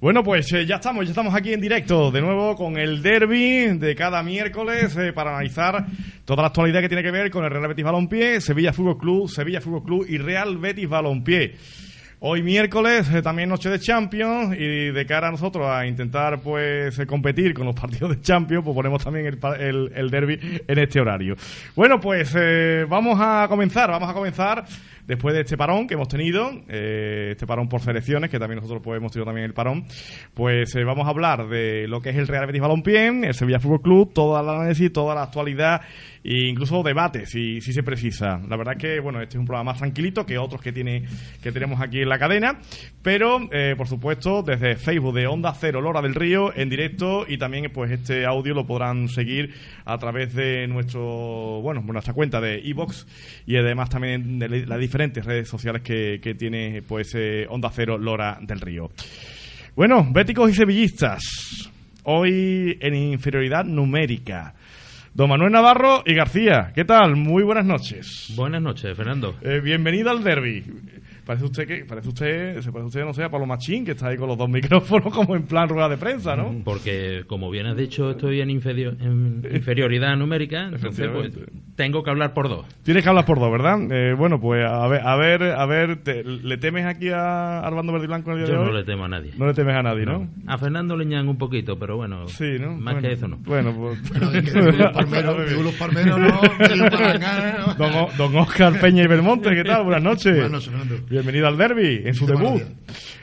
Bueno, pues eh, ya estamos, ya estamos aquí en directo de nuevo con el derby de cada miércoles eh, para analizar toda la actualidad que tiene que ver con el Real Betis Balompié, Sevilla Fútbol Club, Sevilla Fútbol Club y Real Betis Balompié. Hoy miércoles, eh, también noche de Champions y de cara a nosotros a intentar pues eh, competir con los partidos de Champions, pues ponemos también el, el, el derby en este horario. Bueno, pues vamos a comenzar, vamos a comenzar después de este parón que hemos tenido, eh, este parón por selecciones, que también nosotros pues, hemos tenido también el parón, pues eh, vamos a hablar de lo que es el Real Betis Balompié, el Sevilla Fútbol Club, toda la análisis, toda la actualidad e incluso debate, si, si se precisa. La verdad que, bueno, este es un programa más tranquilito que otros que, tiene, que tenemos aquí en la cadena, pero, eh, por supuesto, desde Facebook de Onda Cero, Lora del Río, en directo, y también, pues, este audio lo podrán seguir a través de nuestro, bueno, nuestra cuenta de iBox y además también de las diferentes redes sociales que, que tiene, pues, eh, Onda Cero, Lora del Río. Bueno, béticos y sevillistas, hoy en inferioridad numérica. Don Manuel Navarro y García, ¿qué tal? Muy buenas noches. Buenas noches, Fernando. Eh, bienvenido al derby. Parece usted que, parece usted, se parece usted, no sé, a Pablo Machín, que está ahí con los dos micrófonos como en plan rueda de prensa, ¿no? Porque, como bien has dicho, estoy en, inferio- en inferioridad numérica, entonces pues, tengo que hablar por dos. Tienes que hablar por dos, ¿verdad? Eh, bueno, pues a ver, a ver, a ver, te- ¿le temes aquí a Armando Verde y Blanco en el día Yo de no hoy? le temo a nadie. No le temes a nadie, ¿no? A Fernando le ñan un poquito, pero bueno, Sí, ¿no? más Bueno, que eso no. Bueno, pues... Que los palmeros, palmeros no, ¿no? Don, O- don Oscar Peña y Belmonte, ¿qué tal? Buenas noches. Buenas noches, Fernando. Bienvenido al derby, en su debut.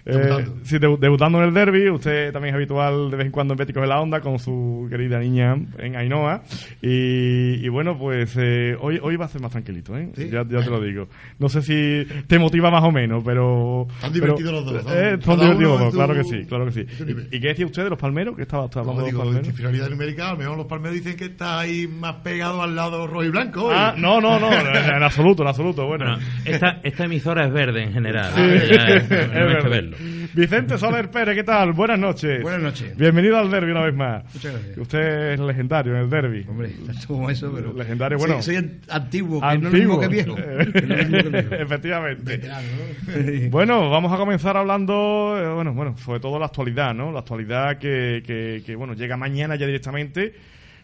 Eh, Debutando. sí, debu- debutando en el derby. Usted también es habitual de vez en cuando en Béticos de la Onda con su querida niña en Ainhoa. Y, y bueno, pues eh, hoy, hoy va a ser más tranquilito, ¿eh? Sí. Ya, ya te lo digo. No sé si te motiva más o menos, pero. Están pero- divertidos los dos, ¿no? Eh, son divertidos los dos, claro que sí, claro que sí. ¿Y, y qué decía usted de los palmeros? que estaba, estaba hablando No, de digo, los de inferioridad numérica, a lo mejor los palmeros dicen que está ahí más pegado al lado rojo y blanco. Ah, y- no, no, no, en, absoluto, en absoluto. Bueno, Bueno, esta, esta emisora es verde en general. Sí, ¿no? Ya, es no hay que verdad. verlo. Vicente Soler Pérez, ¿qué tal? Buenas noches. Buenas noches. Bienvenido al derby una vez más. Muchas gracias. Usted es legendario en el derby. Hombre, como eso, pero. Legendario, bueno. Soy, soy antiguo, que Que no es lo mismo que viejo. Efectivamente. Bueno, vamos a comenzar hablando, eh, bueno, bueno, sobre todo la actualidad, ¿no? La actualidad que, que, que, bueno, llega mañana ya directamente,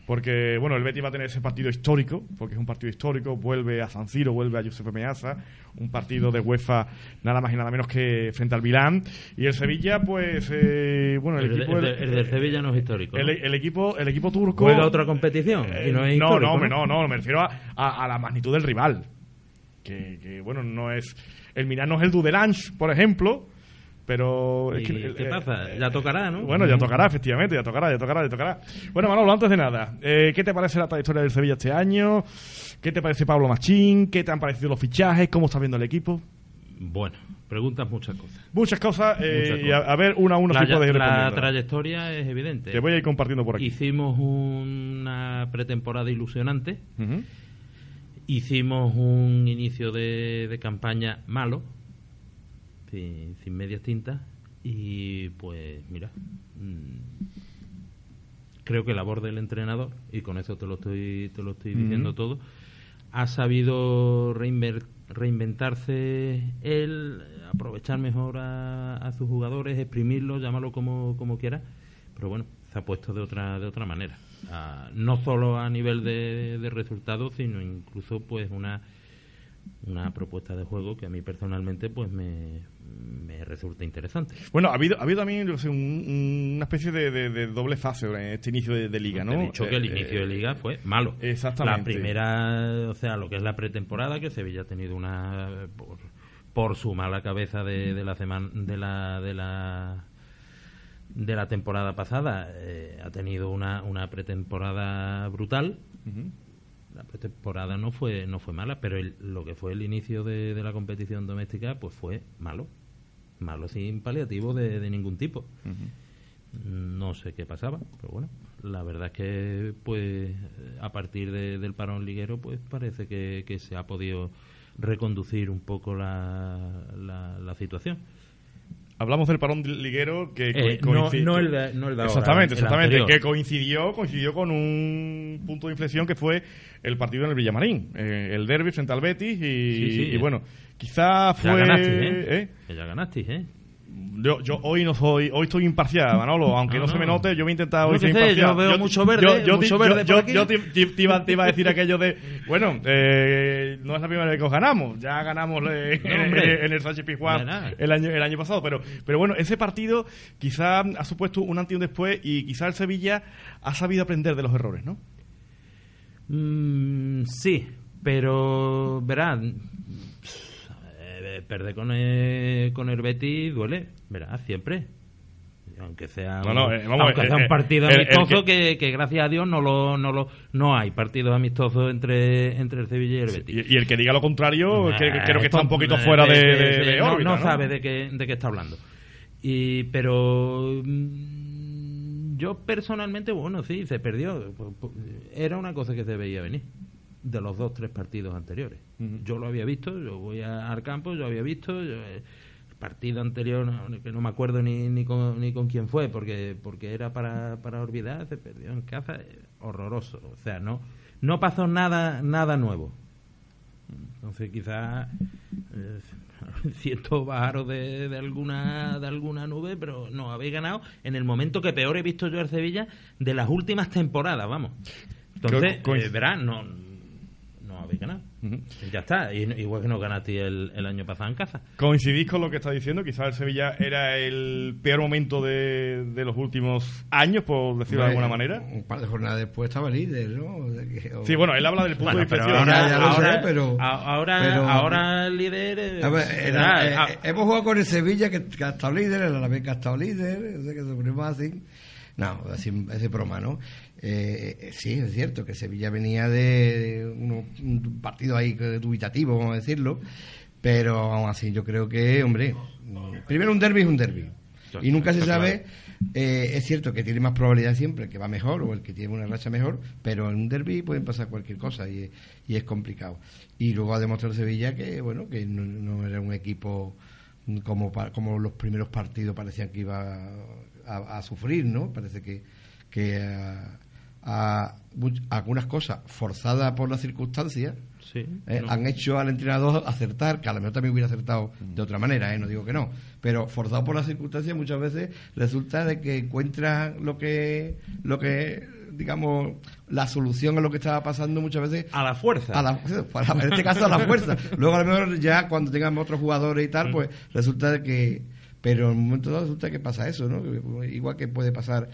porque, bueno, el Betis va a tener ese partido histórico, porque es un partido histórico, vuelve a San Siro, vuelve a Giuseppe Meazza, un partido de UEFA nada más y nada menos que frente al Milán, y el Sevilla, pues, eh, bueno, el, El, equipo... el de- el del Sevilla no es histórico. el- ¿no? el equipo, el equipo turco... Juega otra competición y no es no, histórico, no, hombre, no, no, me refiero a, a- a la magnitud del rival. Que, que, bueno, no es. El Milán no es el Dudelange, por ejemplo, pero. ¿Y es que el- ¿Qué eh, pasa? Ya tocará, ¿no? Bueno, ya tocará, efectivamente, ya tocará, ya tocará, ya tocará. Bueno, Manolo, antes de nada, eh, ¿qué te parece la trayectoria del Sevilla este año? ¿Qué te parece Pablo Machín? ¿Qué te han parecido los fichajes? ¿Cómo estás viendo el equipo? Bueno, preguntas muchas cosas. Muchas cosas, eh, Muchas y a, ver, una a La, si puedes ir la trayectoria es evidente. Te voy a ir compartiendo por aquí. Hicimos una pretemporada ilusionante. Hicimos un inicio de, de campaña malo, sin, sin medias tintas, y pues mira, mm, creo que labor del entrenador, y con eso te lo estoy, te lo estoy diciendo todo, ha sabido reinver- reinventarse él, aprovechar mejor a, a sus jugadores, exprimirlos, llámalo como, como quiera, pero bueno, se ha puesto de otra, de otra manera. Ah, no solo a nivel de, de resultados, sino incluso pues una una propuesta de juego que a mí personalmente pues me, me resulta interesante. Bueno, ha habido, ha habido también sé, un- un- una especie de, de- de doble fase en este inicio de, de liga, ¿no? He dicho que el Eh, inicio de eh, liga fue malo. Exactamente. La primera, o sea, lo que es la pretemporada, que Sevilla ha tenido una por, por su mala cabeza de, de la semana de la de la de la temporada pasada, eh, ha tenido una, una pretemporada brutal. La pretemporada no fue no fue mala, pero el- lo que fue el inicio de, de la competición doméstica, pues fue malo. Malo sin paliativo de, de ningún tipo. No sé qué pasaba, pero bueno, la verdad es que pues a partir de- del parón liguero pues parece que, que se ha podido reconducir un poco la, la, la situación. Hablamos del parón liguero que Eh, co- no, no el de, no el de ahora, exactamente, el exactamente, anterior. que coincidió, coincidió con un punto de inflexión que fue el partido en el Villamarín, eh, el derby frente al Betis y, Sí, sí. y bueno, quizá Ya fue ¿eh? ¿eh? Que ya ganasteis, ¿eh? Yo, yo hoy no soy, hoy estoy imparcial, Manolo, aunque no, No, se me no. note, yo voy a intentar hoy ser imparcial. yo veo mucho verde, yo, mucho verde yo- por aquí. te, te- te iba, te iba a decir aquello de, bueno, eh, no es la primera vez que os ganamos, ya ganamos eh, en, en el Sánchez Pizjuán el año, el año pasado, pero, pero bueno, ese partido quizá ha supuesto un antes y un después y quizá el Sevilla ha sabido aprender de los errores, ¿no? Mm, sí, pero verás, eh, perder con el, con el Betis duele, verás, siempre. Aunque sea un, no, eh, vamos, aunque eh, sea un eh, partido amistoso que- que, que gracias a Dios no lo, no lo no hay partidos amistosos entre, entre el Sevilla y el Betis. Y, y el que diga lo contrario, que, Eh, creo que está un poquito eh, fuera de, eh, de- eh, de no, órbita, no ¿no? sabe de qué, de qué está hablando. Y, pero mm, yo personalmente, bueno, sí, se perdió. Era una cosa que se veía venir de los dos, tres partidos anteriores. Yo lo había visto, yo voy a- al campo, yo había visto. yo, eh, el partido anterior, no, que no me acuerdo ni, ni, con, ni con quién fue, porque porque era para, para olvidar, se perdió en casa, eh, horroroso. O sea, no no pasó nada nada nuevo. Entonces quizás eh, siento bajaros de, de alguna de alguna nube, pero no habéis ganado en el momento que peor he visto yo al Sevilla de las últimas temporadas, vamos. Entonces, eh, verás, no habéis ganado. Ujú. Ya está, y- igual que no ganaste el, el año pasado en casa. ¿Coincidís con lo que está diciendo? Quizás el Sevilla era el peor momento de, de los últimos años, por decirlo de alguna manera. Un par de jornadas después estaba líder, ¿no? O- Sí, bueno, él habla del punto Bueno, de inflexión. ahora, ahora, pero- ahora, pero- ahora el líder. eh, A ver, será, era- ah, eh, hemos jugado con el Sevilla que, que ha estado líder, el Alavés que ha estado líder, o sea, que se ponemos así. No, así, ese broma, ¿no? Eh, sí, es cierto que Sevilla venía de un partido ahí dubitativo, vamos a decirlo, pero aún así yo creo que, hombre, primero un derby es un derby. Y nunca se sabe, eh, es cierto que tiene más probabilidad siempre el que va mejor o el que tiene una racha mejor, pero en un derby pueden pasar cualquier cosa y, y es complicado. Y luego ha demostrado Sevilla que, bueno, que no, no era un equipo como, como los primeros partidos parecían que iba a, a sufrir, ¿no? Parece que, que a, a algunas cosas forzadas por las circunstancias sí, eh, no. han hecho al entrenador acertar, que a lo mejor también hubiera acertado de otra manera, eh, no digo que no, pero forzado por las circunstancias muchas veces resulta de que encuentra lo que, lo que digamos, la solución a lo que estaba pasando muchas veces a la fuerza. a la, en este caso a la fuerza. Luego a lo mejor ya cuando tengamos otros jugadores y tal, pues resulta de que... Pero en un momento dado resulta que pasa eso, ¿no? Igual que puede pasar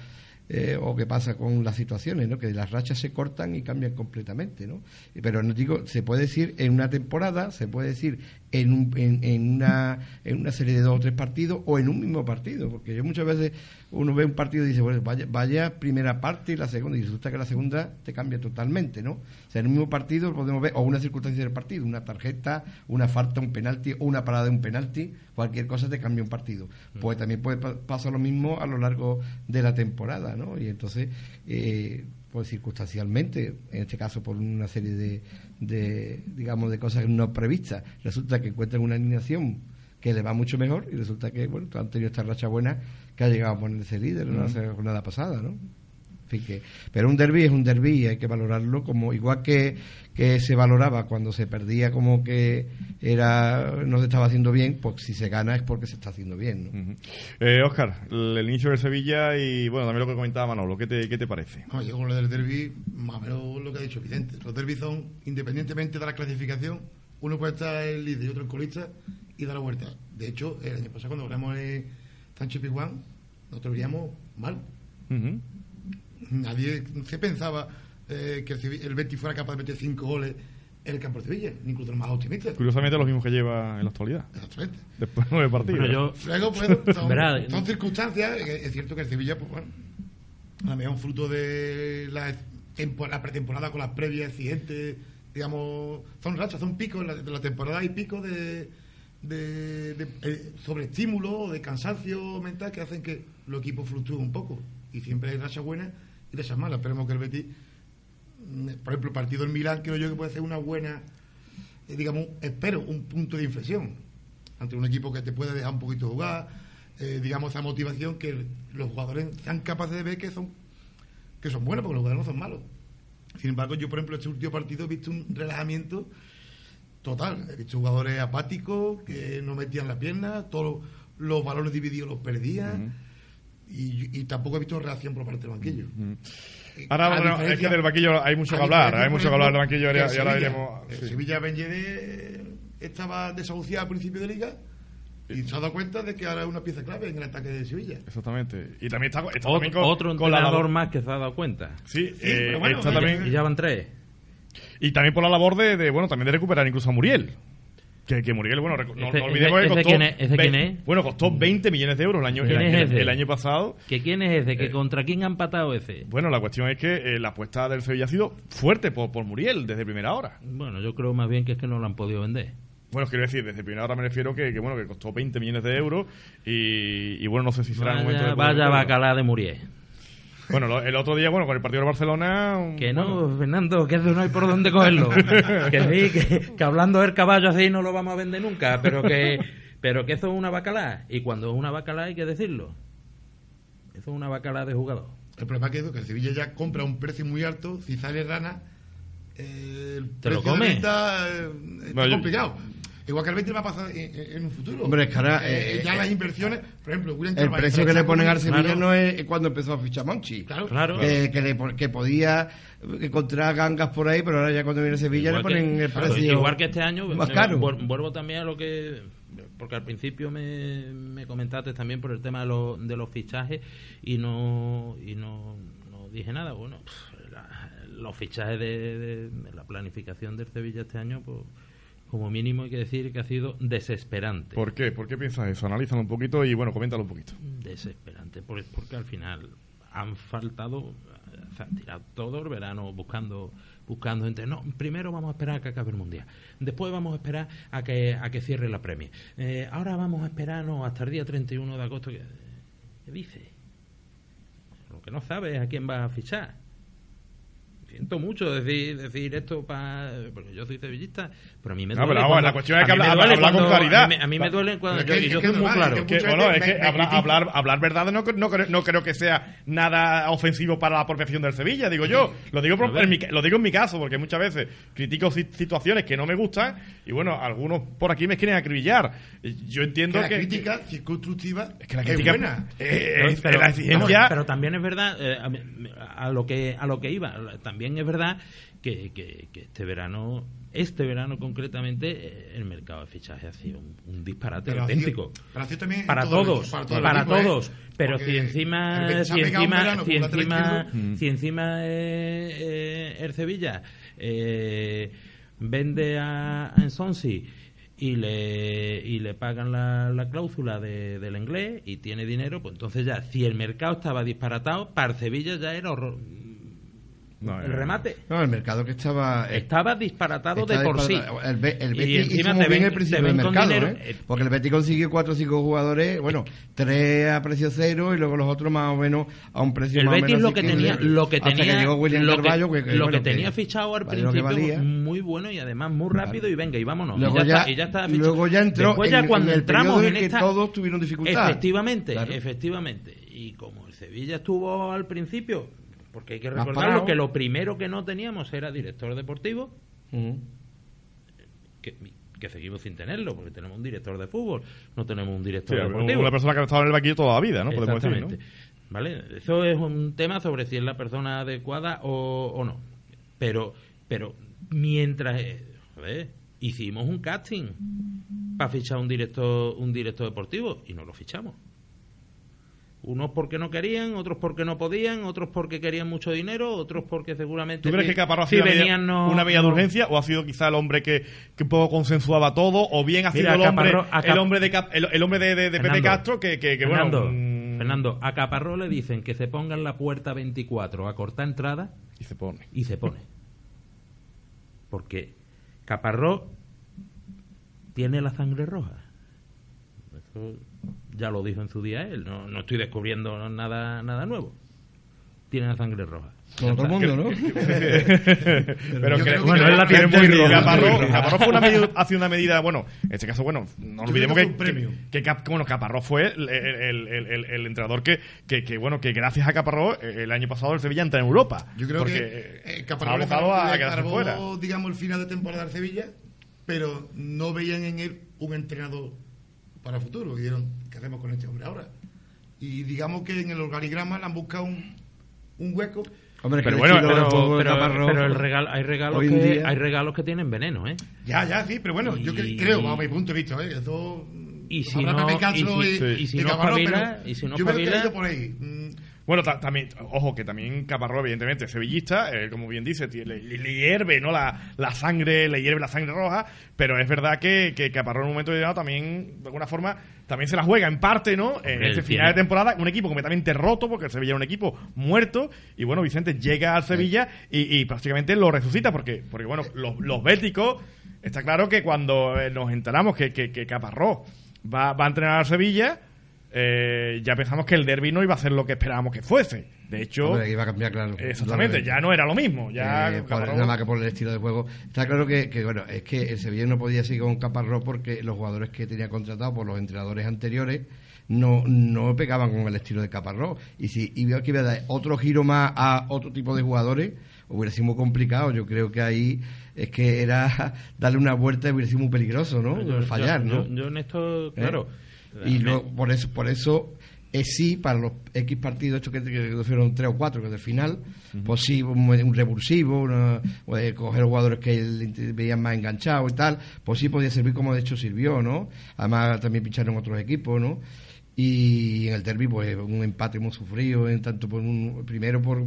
eh, o que pasa con las situaciones, ¿no? Que las rachas se cortan y cambian completamente, ¿no? Pero no digo, se puede decir en una temporada, se puede decir en, un- en, en una, en una serie de dos o tres partidos o en un mismo partido, porque yo muchas veces uno ve un partido y dice, bueno, vaya, vaya primera parte y la segunda, y resulta que la segunda te cambia totalmente, ¿no? O sea, en un mismo partido podemos ver, o una circunstancia del partido, una tarjeta, una falta, un penalti, o una parada de un penalti, cualquier cosa te cambia un partido. Pues también puede pa- pasar lo mismo a lo largo de la temporada, ¿no? Y entonces, eh, pues circunstancialmente, en este caso por una serie de, de, digamos, de cosas no previstas, resulta que encuentran una alineación que le va mucho mejor y resulta que, bueno, han tenido esta racha buena que ha llegado a ponerse líder en la jornada pasada, ¿no? En fin, que, pero un derby es un derby y hay que valorarlo como igual que, que se valoraba cuando se perdía como que era no se estaba haciendo bien, pues si se gana es porque se está haciendo bien. ¿no? Eh, Oscar, el, el inicio del Sevilla y bueno, también lo que comentaba Manolo, ¿qué te, qué te parece? No, yo con lo del derby, más o menos lo que ha dicho Vicente. Los derbis son, independientemente de la clasificación, uno puede estar el líder y otro el colista y dar la vuelta. De hecho, el año pasado cuando ganamos en Sánchez Pizjuán, nosotros veíamos mal. Ujú. Nadie se pensaba eh, que el Betis fuera capaz de meter cinco goles en el campo de Sevilla, incluso los más optimistas. Curiosamente los mismos que lleva en la actualidad, Exactamente. después de nueve partidos. Bueno, yo, Luego, pues, son, circunstancias. que Es cierto que el Sevilla, pues bueno, a lo mejor fruto de la, la pretemporada con las previas exigentes, digamos, son rachas, son picos. De la temporada hay picos de, de, de, eh, sobreestímulo o de cansancio mental que hacen que los equipos fluctúen un poco. Y siempre hay rachas buenas y rachas malas. Esperemos que el Betis, mm, por ejemplo, el partido del Milán, creo yo que puede ser una buena, eh, digamos, espero, un punto de inflexión ante un equipo que te puede dejar un poquito jugar, eh, digamos, esa motivación que los jugadores sean capaces de ver que son que son buenos, porque los jugadores no son malos. Sin embargo, yo, por ejemplo, este último partido he visto un relajamiento total. He visto jugadores apáticos que no metían la pierna, todos los balones divididos los perdía. Y, y tampoco he visto reacción por parte del banquillo. Eh, Ahora, a bueno, es que del banquillo hay mucho que hablar, hay mucho que hablar del banquillo y ahora- que y ahora Sevilla, el sí. Sevilla Benjede estaba desahuciado al principio de liga y se ha dado cuenta de que ahora es una pieza clave en el ataque de Sevilla. Exactamente. Y también está, está Otro, también con, otro con la entrenador labor. más que se ha dado cuenta. Sí, Sí, eh, pero bueno, está oye, también, Y ya van tres. y también por la labor de, de, bueno, también de recuperar incluso a Muriel. Que, que Muriel, bueno, no, Ese- no olvidemos ese- que ese costó. quién es- ese quién es? Bueno, costó 20 millones de euros el año, el, ¿Quién es año- ese? el año pasado. ¿Que ¿Quién es ese? ¿Que Eh, ¿Contra quién ha empatado ese? Bueno, la cuestión es que eh, la apuesta del Sevilla ha sido fuerte por, por Muriel desde primera hora. Bueno, yo creo más bien que es que no lo han podido vender. Bueno, quiero decir, desde primera hora me refiero que, que, bueno, que costó 20 millones de euros y, y, bueno, no sé si será el momento Vaya, de poder vaya bacalá de Muriel. Bueno, lo- el otro día, bueno, con el partido de Barcelona... Que no, bueno, Fernando, que eso no hay por dónde cogerlo. que sí, que, que hablando del caballo así no lo vamos a vender nunca, pero que, pero que eso es una bacalá. Y cuando es una bacalá hay que decirlo. Eso es una bacalá de jugador. El problema es que, eso, que el Sevilla ya compra a un precio muy alto, si sale rana, eh, el ¿Te lo precio de come? venta eh, está Bueno, yo- complicado. Igual que el 20 va a pasar en, en- en un futuro. Hombre, es que ahora, eh, ya eh, las inversiones, por ejemplo, William El Carvalho, precio que le ponen al Sevilla Claro. no es cuando empezó a fichar Monchi. Claro, Claro. Eh, que, le, que podía encontrar gangas por ahí, pero ahora ya cuando viene Sevilla le que- ponen el claro, precio igual que este año, más caro. vuel- vuelvo también a lo que. Porque al principio me, me comentaste también por el tema de, los de los fichajes y no y no, no dije nada. Bueno, pff, la- los fichajes de, de- de la planificación del Sevilla este año, pues como mínimo hay que decir que ha sido desesperante. ¿Por qué? ¿Por qué piensas eso? Analízalo un poquito y, bueno, coméntalo un poquito. desesperante por- porque al final han faltado se han tirado todo el verano buscando buscando gente no primero vamos a esperar a que acabe el mundial después vamos a esperar a que a que cierre la premia Eh, ahora vamos a esperarnos hasta el día 31 de agosto ¿qué, qué dice? lo que no sabes es a quién vas a fichar siento mucho decir decir esto para porque yo soy sevillista pero a mí me No, duele pero vamos, cuando- la cuestión es que habla- duele habla con cuando- claridad. a mí, a mí me duele cuando Pero es yo, que- y yo es que soy muy claro es Que, Mucha bueno, gente es que me- me habla- critica. hablar, hablar verdad no, no, creo- no creo que sea nada ofensivo para la profesión del Sevilla, digo yo. Lo digo, por- en mi, lo digo en mi caso, porque muchas veces critico si- situaciones que no me gustan y bueno, algunos por aquí me quieren acribillar. Yo Que entiendo la que... crítica, si es constructiva, es que la crítica buena. eh, es- pero, la exigencia... pero también es verdad eh, a, a lo que a lo que iba también es verdad que, que- que este verano este verano concretamente eh, el mercado de fichaje ha sido un, un disparate Pero ha auténtico. sido- pero ha sido también en para todo todos para equipo, todos. ¿eh? pero si encima si encima verano si encima si encima eh, eh, el Sevilla eh, vende a, a Ensonsi y le y le pagan la, la cláusula de- del inglés y tiene dinero pues entonces ya si el mercado estaba disparatado para el Sevilla ya era horror- No, el remate No, el mercado que estaba... eh, estaba disparatado de por sí. El, Be- el Y Betis encima hizo te muy bien ven- el principio del ven mercado, dinero, ¿eh? eh, Porque el Betis consiguió cuatro o cinco jugadores, bueno, tres a precio cero y luego los otros más o menos a un precio el más o Betis menos lo que tenía lo que tenía llegó William lo que, Carvalho, que- que, lo bueno, que tenía fichado al principio valía. muy bueno y además muy rápido y venga y vámonos Luego y ya, ya- está, y ya está fichado. luego ya entró Después ya cuando en el entramos en en que esta todos tuvieron dificultad. efectivamente Claro. efectivamente y como el Sevilla estuvo al principio porque hay que parado. que lo primero que no teníamos era director deportivo Ujú. que, que seguimos sin tenerlo porque tenemos un director de fútbol no tenemos un sí, director deportivo una persona que ha estado en el banquillo toda la vida, ¿no? Podemos decir. ¿Vale? Eso es un tema sobre si es la persona adecuada o, o no. Pero, pero mientras eh, joder, hicimos un casting para fichar un director, un director deportivo y no lo fichamos. Unos porque no querían, otros porque no podían, otros porque querían mucho dinero, otros porque seguramente ¿Tú crees que Caparrós ha si sido una, venían no- una medida de urgencia o ha sido quizá el hombre que, que un poco consensuaba todo o bien ha sido Mira, el hombre, Cap- el hombre de Cap- el, el hombre de, de- de Pepe Castro que, que, que, Fernando, bueno mm, Fernando, a Caparrós le dicen que se ponga en la puerta 24 a cortar entrada y se pone y se pone. Porque Caparrós tiene la sangre roja. Eso ya lo dijo en su día él, no, no estoy descubriendo nada, nada nuevo. Tiene la sangre roja. Como todo el mundo, ¿no? pero que, creo que bueno, él la tiene muy roja. Caparrós, fue una medida, hace una medida, bueno, en este caso, bueno, no olvidemos que, que Cap- bueno, Caparrós fue el, el- el- el- el entrenador que, que, que, bueno, que gracias a Caparrós eh, el año pasado el Sevilla entra en Europa. Yo creo porque que eh, ha Caparrós le abocado a quedarse fuera. digamos, el final de temporada al Sevilla, pero no veían en él un entrenador para el futuro. Y dijeron, ¿qué hacemos con este hombre ahora? Y digamos que en el organigrama le han buscado un, un hueco. Hombre, Pero que bueno, pero- pero, el regalo, hay regalos que día- hay regalos que tienen veneno, ¿eh? Ya, ya, sí, pero bueno, yo Y- creo, bajo mi punto de vista, ¿eh? Eso. Y si no- y si- y, y si y no Caparrós, espabila- pero y si no yo que espabila- ido por ahí. Mm, Bueno, ta- también, ojo, que también Caparrós, evidentemente, es sevillista, eh, como bien dice, le, le hierve ¿no? la, la sangre, le hierve la sangre roja, pero es verdad que, que Caparrós en un momento determinado también, de alguna forma, también se la juega en parte, ¿no? En este final de temporada, un equipo completamente roto, porque el Sevilla era un equipo muerto, y bueno, Vicente llega al Sevilla y, y prácticamente lo resucita, porque, porque bueno, los, los béticos, está claro que cuando eh, nos enteramos que, que, que Caparrós va, va a entrenar al Sevilla, eh, ya pensamos que el derby no iba a ser lo que esperábamos que fuese. De hecho, Hombre, iba a cambiar, claro. exactamente, ya no era lo mismo. Ya Eh, por- nada más que por el estilo de juego. Está claro que, que, bueno, es que el Sevilla no podía seguir con Caparrós porque los jugadores que tenía contratados por los entrenadores anteriores no, no pegaban con el estilo de Caparrós. Y si iba que iba a dar otro giro más a otro tipo de jugadores, hubiera sido muy complicado. Yo creo que ahí es que era darle una vuelta y hubiera sido muy peligroso, ¿no? Yo- Fallar, yo- ¿no? Yo, yo en esto, ¿Eh? Y luego, por eso, por eso es sí, para los X partidos estos que, que fueron tres o cuatro, que del final, pues sí, un, un revulsivo, una- eh, coger jugadores que veían más enganchados y tal, pues sí podía servir como de hecho sirvió, ¿no? Además también pincharon otros equipos, ¿no? Y en el derby, pues un empate muy sufrido, en tanto por un, primero por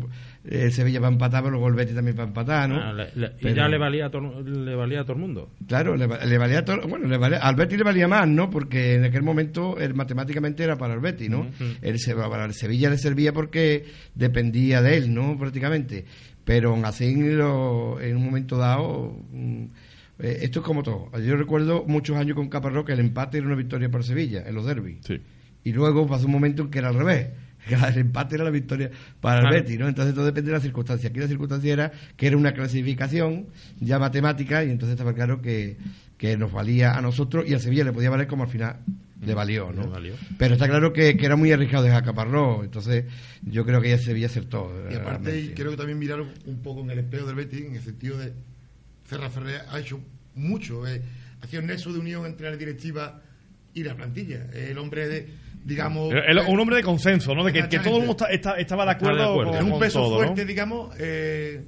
eh, el Sevilla para empatar, pero luego el Betis también para empatar, ¿no? Ah, le- le- y ya le valía, a todo, le valía a todo el mundo. Claro, le, va- le valía a todo, bueno, le valía, al Betis le valía más, ¿no? Porque en aquel momento el, matemáticamente era para el Betis, ¿no? el, Se- para el Sevilla le servía porque dependía de él, ¿no? Prácticamente. Pero aún así, lo- en un momento dado, mm, eh, esto es como todo. Yo recuerdo muchos años con Caparrós que el empate era una victoria para Sevilla, en los derbis. Sí. Y luego pasó un momento en que era al revés. que El empate era la victoria para el Claro. Betis, ¿no? Entonces todo depende de la circunstancia. Aquí la circunstancia era que era una clasificación ya matemática y entonces estaba claro que, que nos valía a nosotros y a Sevilla le podía valer como al final le valió, ¿no? Le valió. Pero está claro que, que era muy arriesgado dejar Caparrós, entonces yo creo que ya Sevilla acertó. Y aparte, realmente. creo que también miraron un poco en el espejo del Betis, en el sentido de Serra Ferrer ha hecho mucho, eh, ha sido un nexo de unión entre la directiva y la plantilla. El hombre de, digamos... Era un hombre de consenso, ¿no? De que, que todo el mundo está- está- estaba de Está de acuerdo, acuerdo. con, es un peso todo, fuerte, ¿no? digamos, eh,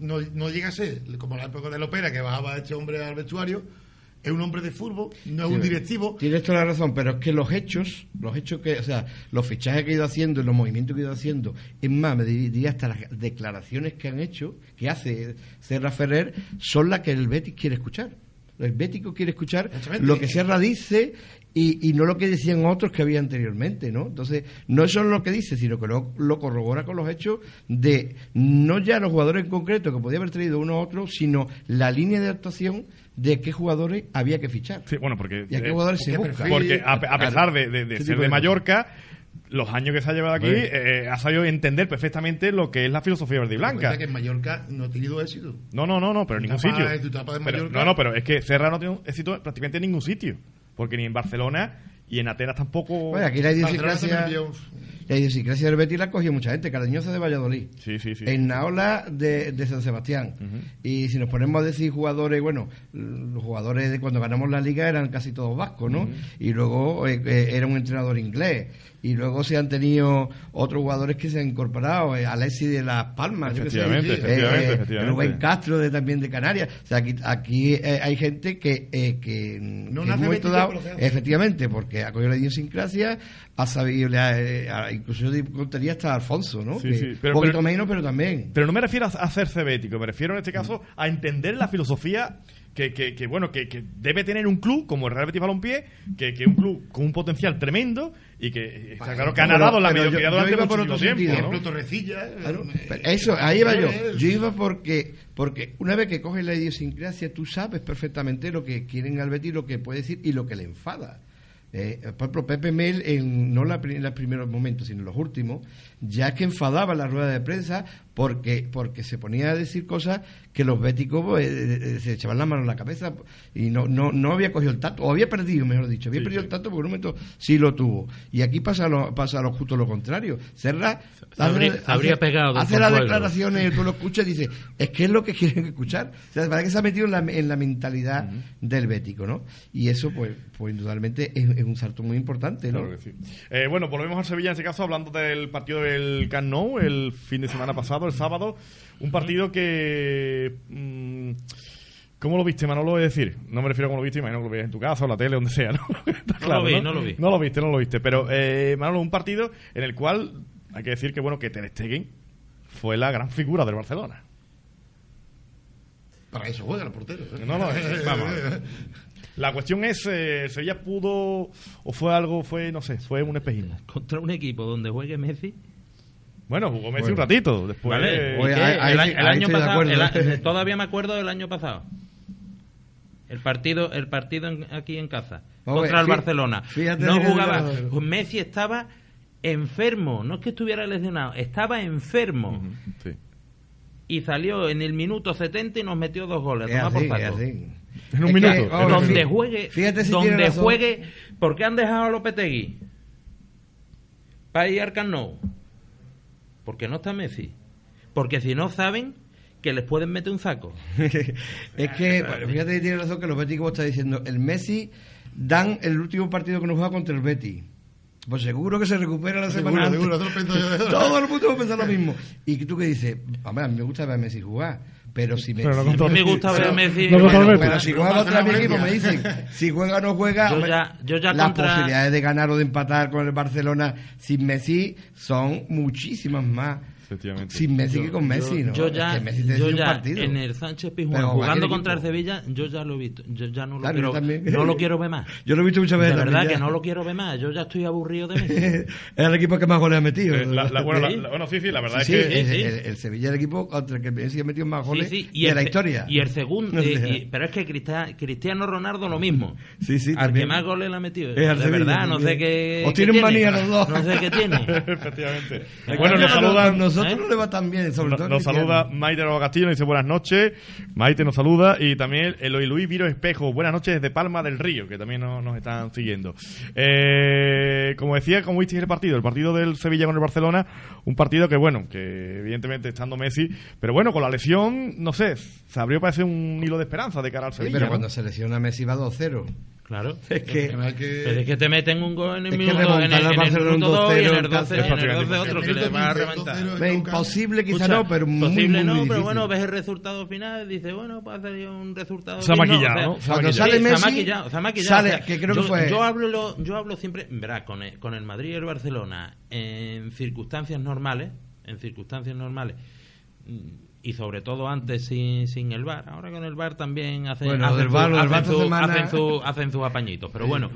no, no llega a ser como la época de Lopera, que bajaba este hombre al vestuario. Es un hombre de fútbol, no es un directivo. Tienes toda la razón, pero es que los hechos, los hechos que, o sea, los fichajes que he ido haciendo, los movimientos que he ido haciendo, es más, me diría hasta las declaraciones que han hecho, que hace Serra Ferrer, son las que el Betis quiere escuchar. El Bético quiere escuchar lo que Serra dice y, y no lo que decían otros que había anteriormente, ¿no? Entonces, no es solo lo que dice, sino que lo, lo corrobora con los hechos de no ya los jugadores en concreto que podía haber traído uno u otro, sino la línea de actuación de qué jugadores había que fichar. Sí, bueno, porque... ¿Y a qué eh, jugadores se qué busca? Porque a, a pesar de, de- ser de de Mallorca, los años que se ha llevado aquí, eh, ha sabido entender perfectamente lo que es la filosofía verde y blanca. Que en Mallorca no ha tenido éxito. No, no, no, no, pero en ningún etapa- sitio. tu etapa de Pero- Mallorca- no, no, pero es que Serra no tiene éxito prácticamente en ningún sitio. Porque ni en Barcelona y en Atenas tampoco. Bueno, aquí la idiosincrasia, la idiosincrasia del Betis la ha cogido mucha gente. Carañosa de Valladolid. Sí, sí, sí. En Naola de, de San Sebastián. Y si nos ponemos a decir jugadores, bueno, los jugadores de cuando ganamos la liga eran casi todos vascos, ¿no? Y luego eh, eh, era un entrenador inglés. Y luego se han tenido otros jugadores que se han incorporado. eh, Alexis de Las Palmas, yo qué sé. Efectivamente, eh, efectivamente, eh, efectivamente. Rubén Castro de, también de Canarias. O sea, aquí, aquí eh, hay gente que, eh, que, No que nace dado, efectivamente, porque ha cogido la idiosincrasia, ha sabido, le ha, eh, incluso yo contaría hasta Alfonso, ¿no? Sí, Que sí, pero- un poquito pero- menos, pero también. Pero no me refiero a a ser cebético, me refiero en este caso a entender la filosofía que, que, que, bueno que, que debe tener un club como el Real Betis Balompié, que que es un club con un potencial tremendo y que está Vale, claro que ha nadado la pero yo- mediocridad yo durante muchísimo otro tiempo, sentido, ¿no? Ejemplo, Torrecilla. eh, Claro, eh, pero eso, ahí iba yo. eh, Yo iba porque, porque una vez que coges la idiosincrasia, tú sabes perfectamente lo que quieren al Betis, lo que puede decir y lo que le enfada. Eh, por ejemplo, Pepe Mel, en, no en los primeros momentos, sino en los últimos, ya que enfadaba en la rueda de prensa porque, porque se ponía a decir cosas que los béticos eh, eh, se echaban la mano en la cabeza y no, no, no había cogido el tacto, o había perdido, mejor dicho, había Sí, perdido sí. el tacto porque en un momento sí lo tuvo. Y aquí pasa lo, pasa lo justo lo contrario. Serra Se habría- habría pegado hace las declaraciones, tú lo escuchas y dices, es que es lo que quieren escuchar. O sea, parece que se ha metido en la, en la mentalidad del bético, ¿no? Y eso, pues, pues indudablemente es, es un salto muy importante, ¿no? Claro que sí. Eh, bueno, volvemos a Sevilla en ese caso, hablando del partido del Camp Nou el fin de semana pasado, el sábado. Un partido que. mm, ¿Cómo lo viste, Manolo? Es decir, no me refiero a cómo lo viste, imagino que lo veías en tu casa o en la tele, donde sea, ¿no? Está No lo vi, no lo vi. No lo viste, no lo viste. Pero, eh, Manolo, un partido en el cual hay que decir que, bueno, que Ter Stegen fue la gran figura del Barcelona. Para eso juega el portero. ¿eh? No, no, eh, vamos. La cuestión es, eh, Sevilla pudo, o fue algo, fue, no sé, fue un espejismo. Contra un equipo donde juegue Messi. Bueno, jugó Messi Bueno. un ratito, después... ¿Vale? Oye, el, año- el ahí año estoy de pasado, acuerdo. el a- todavía me acuerdo del año pasado. El partido, el partido en- aquí en casa contra el fí- Barcelona. no jugaba. Pues Messi estaba enfermo, no es que estuviera lesionado, estaba enfermo sí. y salió en el minuto 70 y nos metió dos goles. Es Toma por así, saco. es así. En un Es minuto, que, donde juegue, Fíjate si donde juegue, ¿por qué han dejado a Lopetegui? Para ir al Camp Nou. Porque no está Messi. Porque si no saben que les pueden meter un saco. es que, bueno, fíjate que tiene razón que los Betis, como está diciendo, el Messi dan el último partido que nos juega contra el Betis. Pues seguro que se recupera la Seguro, semana antes. seguro, yo. Todo el mundo va a pensar lo mismo. ¿Y tú qué dices? A mí me gusta ver a Messi jugar. Pero si me, Pero si- contra A mí me gusta ver a Messi. no Bueno. Pero si juega contra mi equipo, me dicen, si juega o no juega, Yo hombre, ya- yo ya las contra- posibilidades de ganar o de empatar con el Barcelona sin Messi son muchísimas más. Efectivamente. Sin Messi que con Messi, ¿no? Yo Es ya, que Messi te yo ya partido. en el Sánchez Pizjuán jugando equipo. contra el Sevilla, yo ya lo he visto. Yo ya no lo, Claro, yo quiero, también. no lo quiero ver más. Yo lo he visto muchas De veces. verdad también que no lo quiero ver más. Yo ya estoy aburrido de Messi. es el equipo que más goles ha metido. Eh, la- la- bueno, la- Sí. la- bueno, sí, sí, la verdad Sí, es sí, que... sí. El, el Sevilla es el equipo contra el que Messi ha metido más goles Sí, sí, de el la historia. Y el segundo, y- y- pero es que Cristia- Cristiano Ronaldo lo mismo. Sí, sí, Al que más goles le ha metido. Es al de Sevilla verdad, no sé qué. O qué tienen tiene. manía los dos. No sé qué tiene. Efectivamente. En Bueno, nos a saluda, Nosotros ¿eh? no le va tan bien, sobre nos, todo. nos Cristiano. saluda Maite Nova Castillo, nos dice buenas noches. Maite nos saluda y también Eloy Luis Viro Espejo, buenas noches desde Palma del Río, que también nos, nos están siguiendo. Eh, como decía, ¿cómo visteis el partido? El partido del Sevilla con el Barcelona, un partido que, bueno, que evidentemente estando Messi, pero bueno, con la lesión, no sé, se abrió parece un hilo de esperanza de cara al Sí, Sevilla. pero ¿no? cuando se lesiona Messi va 2-0. Claro. Es que. Además que- Pero es que te meten un gol en el minuto, en el, remontar al en el Barcelona un minuto 2 y en 2-0 el 12, es en el 12 prácticamente otro que le va a 15, reventar. 2-0. Es imposible, quizá Escucha, no, pero muy, posible muy, no, muy pero bueno, ves el resultado final, dices, bueno, pues ha salido un resultado. Se ha maquillado, o sea, ¿no? Se ha Cuando maquillado. sale Sí, se ha Messi, maquillado, se ha maquillado, sale, o sea, que creo yo, que fue. Yo hablo, lo- yo hablo siempre, verá, con el, con el Madrid y el Barcelona, en circunstancias normales, en circunstancias normales, y sobre todo antes sin, sin el bar. Ahora con el bar también hacen, Bueno, hacen, del su- VAR, lo del hacen VAR esta su- semana- hacen su- hacen sus apañitos. Pero Sí, bueno,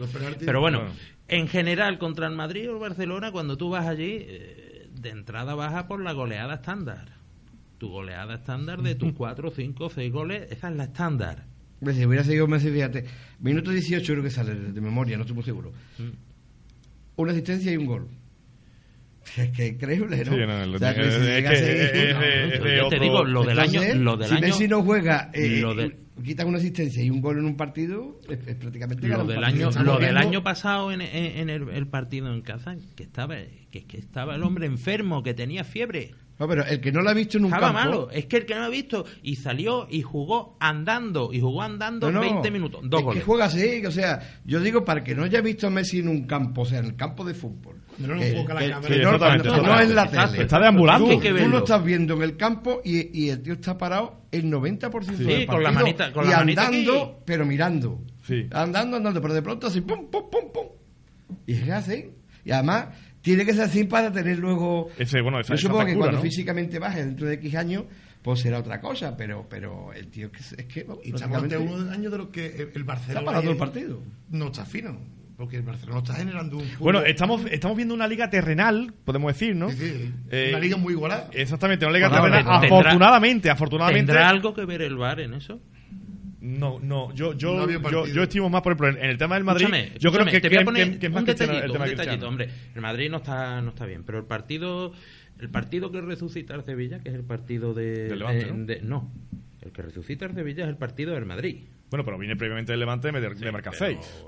pero bueno, en general contra el Madrid o el Barcelona, cuando tú vas allí, eh, de entrada baja por la goleada estándar. Tu goleada estándar de tus 4, 5, 6 goles, esa es la estándar. Si hubiera seguido Messi, fíjate. Minuto 18 creo que sale de memoria, no estoy muy seguro. Mm. Una asistencia y un gol. Es que increíble, ¿no? Sí, no, lo- O sea, que es- si es llega que a seguir- es- es- No, es yo te digo, lo del año, lo del si año, Messi no juega, eh, lo de- quitas una asistencia y un gol en un partido, es, es prácticamente lo del año, lo del año pasado en, en- en el, el partido en casa, que estaba, que, que estaba el hombre enfermo, que tenía fiebre. No, pero el que no lo ha visto en un Estaba campo... malo, es que el que no lo ha visto y salió y jugó andando y jugó andando No, no, 20 minutos, dos es goles. que juega así, o sea, yo digo para que no haya visto a Messi en un campo, o sea, en el campo de fútbol. Cuando no lo que- enfoca la que- cámara. que Sí, no, no, no exactamente. en la tele. Está deambulando. Tú, que tú lo estás viendo en el campo y, y el tío está parado el 90% Sí, del con la partido manita- con y la manita andando, pero mirando. Sí. Andando, andando, pero de pronto así, pum, pum, pum, pum. Y es así. Y además, tiene que ser así para tener luego... Ese, bueno, esa- Yo esa supongo que frescura, cuando ¿no? físicamente baje dentro de X años, pues será otra cosa, pero pero el tío es que... Es que Y estamos ante prácticamente uno de años de los que el- el Barcelona. Está parado el es- partido. No está fino. Porque el Barcelona está generando un. fútbol- Bueno, estamos, estamos viendo una liga terrenal, podemos decir, ¿no? Sí, sí, Eh, una liga muy igualada. Exactamente, una liga Bueno, terrenal. tendrá- afortunadamente, afortunadamente. ¿Tendrá algo que ver el VAR en eso? No, no, yo, yo, No yo, yo estimo más, por ejemplo, en el tema del Madrid. Escúchame, yo creo escúchame, que, te voy a poner que- que es más un detallito, el tema un detallito, hombre. El Madrid no está, no está bien, pero el partido, el partido que resucita al Sevilla, que es el partido de, Del Levante, ¿no? de- no, el que resucita al Sevilla es el partido del Madrid. Bueno, pero viene previamente del Levante de, marcar Pero, 6.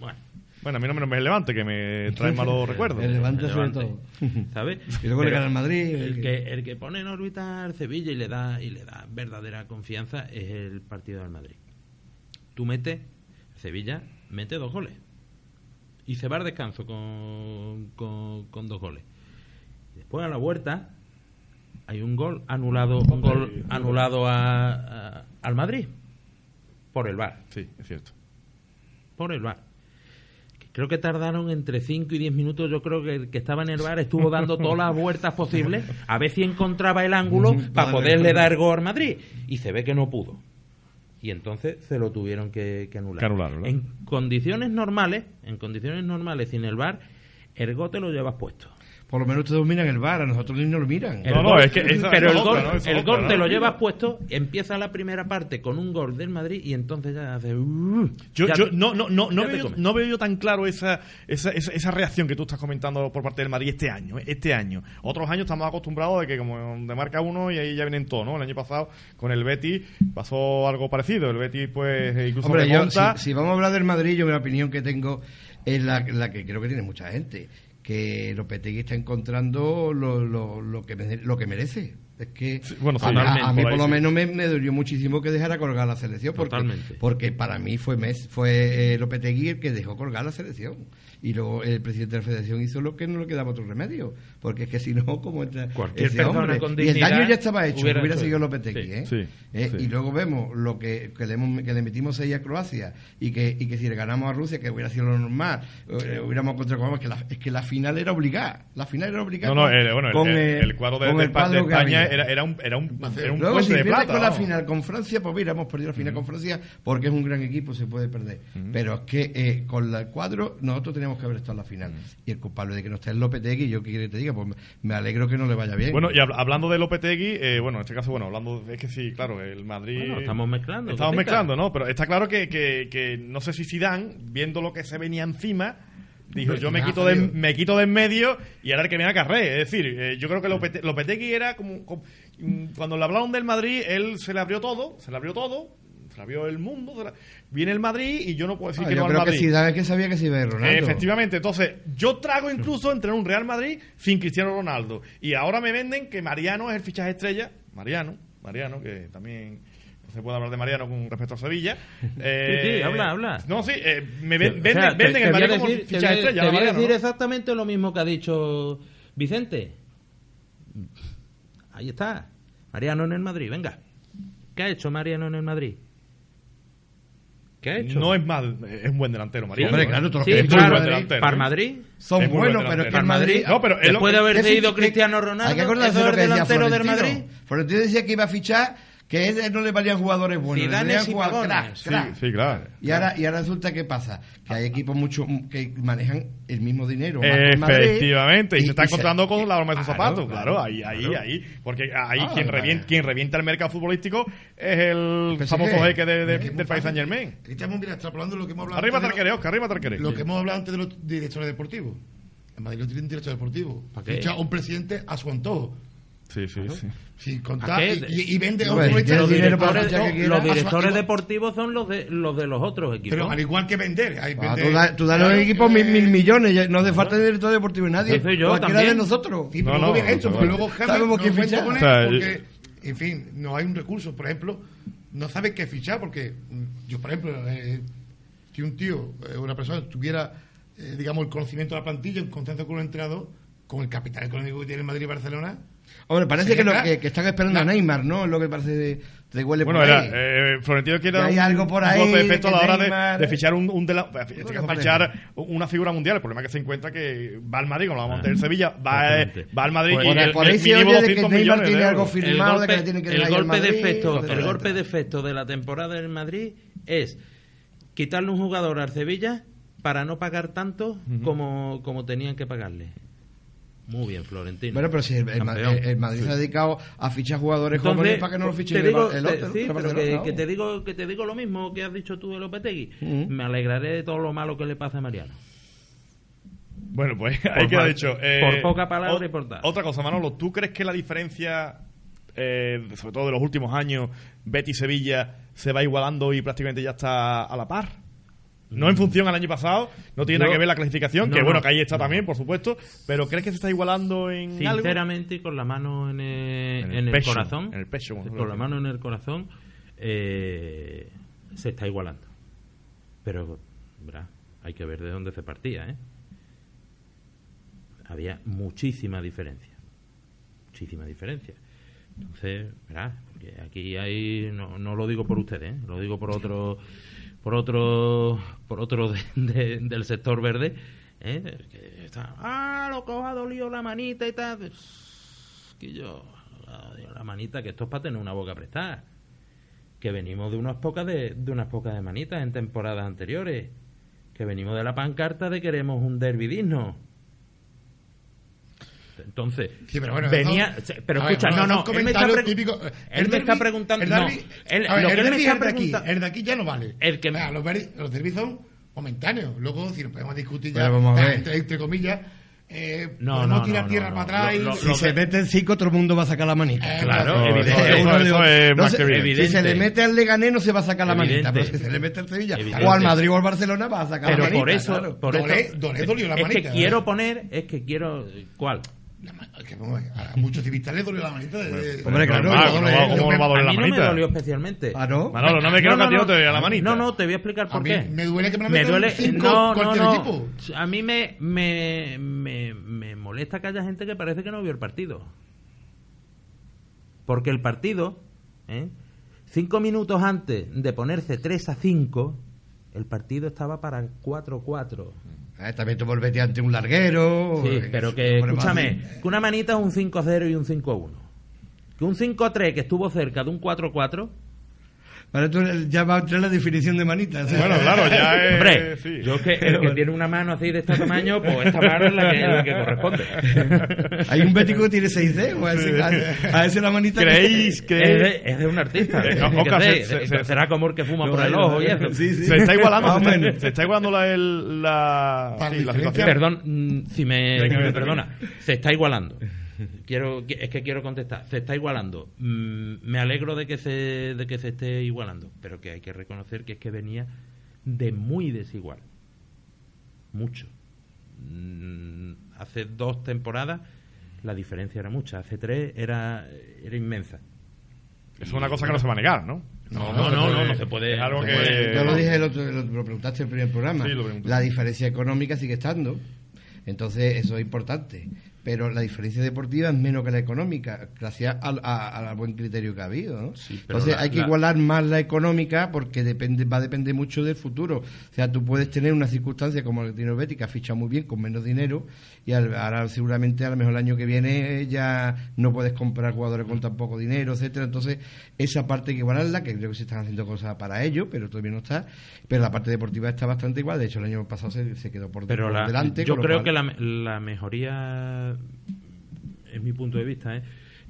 Bueno, Bueno, a mí no me el Levante, que me trae malos recuerdos. El Levante el sobre todo. ¿sabes? Y luego le gana al Madrid. El que, el que pone en órbita al Sevilla y le da y le da verdadera confianza es el partido del Madrid. Tú metes, Sevilla mete dos goles y se va al descanso con, con, con dos goles. Después a la vuelta hay un gol anulado, un gol anulado a- a- al Madrid por el VAR, Sí, es cierto. por el VAR. Creo que tardaron entre 5 y 10 minutos. Yo creo que el que estaba en el bar estuvo dando todas las vueltas posibles a ver si encontraba el ángulo para poderle dar gol al Madrid. Y se ve que no pudo. Y entonces se lo tuvieron que, que anular. En condiciones normales, en condiciones normales sin el bar, el gol te lo llevas puesto. Por lo menos ustedes miran el bar, a nosotros ni nos lo miran. No, no, gol- es que esa- pero esa el gol, ¿no? El otra, gol ¿no? te lo llevas puesto, empieza la primera parte con un gol del Madrid y entonces ya hace... uh, Yo, ya yo te- no, no, no, no, veo, no veo yo tan claro esa, esa, esa, esa reacción que tú estás comentando por parte del Madrid este año. ¿eh? Este año. Otros años estamos acostumbrados de que como de marca uno y ahí ya vienen todos, ¿no? El año pasado con el Betis pasó algo parecido. El Betis pues incluso Hombre, yo, si, si vamos a hablar del Madrid, yo mi opinión que tengo es la, la que creo que tiene mucha gente, que Lopetegui está encontrando lo, lo, lo, que, lo que merece. Es que Sí, bueno, a, a mí Por lo menos me, me dolió muchísimo que dejara colgar la selección porque, Totalmente. porque para mí fue Mes, fue eh, Lopetegui el que dejó colgar la selección y luego el presidente de la federación hizo lo que no le quedaba otro remedio porque es que si no como entra Cualquier ese hombre con y el daño ya estaba hecho hubiera hubiera, seguido. Lopetegui Sí. ¿eh? Sí, Eh, y luego vemos lo que, que, le, que le metimos 6 a Croacia y que, y que si le ganamos a Rusia, que hubiera sido lo normal, eh, hubiéramos encontrado que la, es que la final era obligada. La final era obligada. No, no, bueno, el, con, el- el cuadro de, de- de España. Era, era un, era un, era un Luego, puente si de plata. con la final con Francia, pues mira, hemos perdido la final con Francia porque es un gran equipo, se puede perder. Pero es que eh, con el cuadro nosotros teníamos que haber estado en la final. Y el culpable de que no esté el Lopetegui, yo qué quiere que te diga, pues me- alegro que no le vaya bien. Bueno, y hab- hablando de Lopetegui, eh, bueno, en este caso, bueno, hablando, es que sí, claro, el Madrid... Bueno, estamos mezclando, Estamos mezclando, ¿no? Pero está claro que, que, que no sé si Zidane, viendo lo que se venía encima, dijo, yo me quito, de, me quito de en medio y ahora el que viene a carré. Es decir, eh, yo creo que Lopete- Lopetegui era como, como- mm, Cuando le hablaron del Madrid, él se le abrió todo, se le abrió todo, se le abrió el mundo. se le- viene el Madrid y yo no puedo decir Ah, que yo no al creo que Madrid. Zidane es que sabía que se iba Ronaldo. Efectivamente, entonces yo trago incluso entre un Real Madrid sin Cristiano Ronaldo. Y ahora me venden que Mariano es el fichaje estrella. Mariano, Mariano, que también se puede hablar de Mariano con respecto a Sevilla. Eh, sí, habla, habla. No, sí, eh, me ven- O venden, sea, te- venden te el Mariano como decir- te fichaje voy a- estrella. Te ¿no, voy a Mariano, decir no? exactamente lo mismo que ha dicho Vicente. Ahí está. Mariano en el Madrid, venga. ¿Qué ha hecho Mariano en el Madrid? ¿Qué ha hecho? No es mal, es un buen delantero, Mariano. Hombre, ¿eh? claro, todos los Sí, que es muy claro, buen delantero, para ¿eh? Madrid. Son buenos, buen pero es que el Madrid... No, pero es lo- Después de haber ¿Qué seguido fi- qué- Cristiano Ronaldo, Hay que acordarse de lo es que decía delantero del. Madrid. Florentino decía que iba a fichar que él no le valían jugadores buenos, le Zidanes valían jugadores Pagones. crack, crack. Sí, sí, claro. Y ahora, y ahora resulta que pasa que hay equipos mucho que manejan el mismo dinero. Madrid, Efectivamente, y, se está encontrando se- con la broma de sus Claro, zapatos, claro, ahí, ahí, claro. ahí, porque ahí Ah, quien, revienta, quien revienta el mercado futbolístico es el famoso jeque de- de- del país. Saint Germain. Estamos mira, extrapolando lo que hemos hablado Arriba Tarquere, Oscar, arriba Tarquere. Lo que hemos hablado antes de los directores deportivos. En Madrid no tienen director deportivo. ¿Para qué? Ficha a un presidente a su antojo. Sí, sí, sí. Sin contar. ¿A Y, y- vende ¿quieres Los dinero para directores, que los directores deportivos son los de los de los otros equipos. Pero al igual que vender. Hay Ah, vender- tú, da- tú das a los equipos que- mil, mil millones, ya no hace falta de director deportivo nadie. Eso yo Cualquiera también. de nosotros. Sí, No, pero no, no, no, porque no. luego James no quién cuenta fichar. con él O sea, porque, en fin, no hay un recurso. Por ejemplo, no sabe qué fichar porque mm, yo, por ejemplo, eh, si un tío, eh, una persona tuviera, eh, digamos, el conocimiento de la plantilla, en confianza con un entrenador, con el capital económico que tiene Madrid y Barcelona, Hombre, parece que, lo, que, que están esperando a. Neymar, ¿no? Es lo que parece de, de huele Bueno, por era, ahí. eh, Florentino quiere hay un, algo por un ahí, golpe de efecto a la hora de, Neymar- de fichar un, un de la- este fichar una figura mundial. El problema es que se encuentra que va al Madrid, como lo vamos a el Sevilla, va, eh, va al Madrid Pues y el, por ahí se oye de que 200 Neymar tiene algo firmado golpe, de que le tienen que el golpe de efecto, el golpe de efecto de la temporada del Madrid es quitarle un jugador al Sevilla para no pagar tanto como, como tenían que pagarle. Muy bien, Florentino. Bueno, pero si el, el Ma- Campeón. el- el Madrid se ha dedicado a fichar jugadores Entonces, jóvenes para que no lo fichen te el, digo, el te- otro. sí, el pero que, ¿no? que te digo que te digo lo mismo que has dicho tú de Lopetegui. Ujú. Me alegraré de todo lo malo que le pasa a Mariano. Bueno, pues ahí Por queda fa- dicho. eh, por poca palabra y por tal. Otra cosa, Manolo, ¿tú crees que la diferencia, eh, sobre todo de los últimos años, Betis-Sevilla, se va igualando y prácticamente ya está a la par? No en función al año pasado, no tiene nada que ver la clasificación, no, que bueno, no, que ahí está no. también, por supuesto, pero ¿crees que se está igualando en algo? Sinceramente, y con la mano en el, En en el el pecho, corazón, en el pecho, como con la mano en el corazón, eh, se está igualando. Pero, verá, hay que ver de dónde se partía, ¿eh? Había muchísima diferencia. Muchísima diferencia. Entonces, verá, porque aquí hay, no, no lo digo por ustedes, ¿eh? lo digo por otro, por otro, por otro de- de- del sector verde, ¿eh? que está, ah, lo que os ha dolido la manita y tal. Que yo, la manita, que esto es para tener una boca prestada. Que venimos de unas pocas de, de unas pocas de manitas en temporadas anteriores. Que venimos de la pancarta de queremos un derbi digno. Entonces, Sí, pero bueno, venía, eso- pero ver, escucha, no, no, él me está, típicos, él me está preguntando, el no, derbi- él- a ver, lo el que él me derbi está es de aquí, el de aquí ya no vale. El que- los, verdi- los derbis son momentáneos. Luego, si nos podemos discutir ya, Pero vamos a ver. entre, entre comillas, eh, No, no, tirar no, tierra no, para no. atrás. y- Lo- lo- Si lo se que- mete en cinco, todo el mundo va a sacar la manita. Eh, Claro, evidente. no. Si se le mete al Leganés no se va a sacar la manita, pero si se le mete al Sevilla Evidente. o al Madrid o al Barcelona va a sacar pero la manita. por eso, claro. por Dolé dolió la es manita, que ¿eh? quiero poner, es que quiero, ¿cuál? A muchos civistas les dolió la manita. de- Hombre, claro, ¿cómo no va a doler a la mí no me manita? dolió especialmente. Ah, ¿no? Manolo, no me quiero que a ti no te duele la manita. No, no, te voy a explicar A por mí qué. me duele que me la me duele, cinco no, no, cualquier no. equipo. A mí me, me, me, me molesta que haya gente que parece que no vio el partido. Porque el partido, ¿eh? cinco minutos antes de ponerse 3 a 5, el partido estaba para 4-4. Ah, también tuvo el Betis ante un larguero. Sí, eh, pero que, escúchame, que una manita es un 5-0 y un 5-1. Que un 5-3 que estuvo cerca de un 4-4. Para tú ya va a entrar la definición de manita. ¿sí? Bueno, claro, ya es. Hombre, sí. yo que el que tiene una mano así de este tamaño, pues esta mano es la que, la que corresponde. Hay un bético que tiene seis dedos. A ese, a, a ese la manita. ¿Creéis Es que de, es de un artista. Eh, no, ¿Qué Oscar, sé? se- se- se- será como el que fuma No, por el no, ojo y eso. sí, sí. se está igualando, se, está, menos. se está igualando la, el- la, situación? Perdón, mm, si me, si perdona. Se está igualando. Quiero, es que quiero contestar. Se está igualando. Mm, me alegro de que se, de que se esté igualando, pero que hay que reconocer que es que venía de muy desigual. Mucho. Mm, hace dos temporadas la diferencia era mucha. Hace tres era, era inmensa. Es una cosa que no se va a negar, ¿no? No, no, no, no, no se puede. Es algo que-. Yo lo dije, el otro, lo, lo preguntaste en el primer programa. Sí, lo pregunté. la diferencia económica sigue estando. Entonces, eso es importante. Pero la diferencia deportiva es menos que la económica, gracias al, a- buen criterio que ha habido. ¿no? Sí, Entonces, la- hay que la- igualar más la económica porque depende va a depender mucho del futuro. O sea, tú puedes tener una circunstancia como la que tiene el Betis, que ha fichado muy bien con menos dinero, y al- ahora seguramente a lo mejor el año que viene ya no puedes comprar jugadores con tan poco dinero, etcétera Entonces, esa parte hay que igualarla, que creo que se están haciendo cosas para ello, pero todavía no está. Pero la parte deportiva está bastante igual. De hecho, el año pasado se, se quedó por, pero por la- delante. yo creo cual- que la, la mejoría es mi punto de vista ¿eh?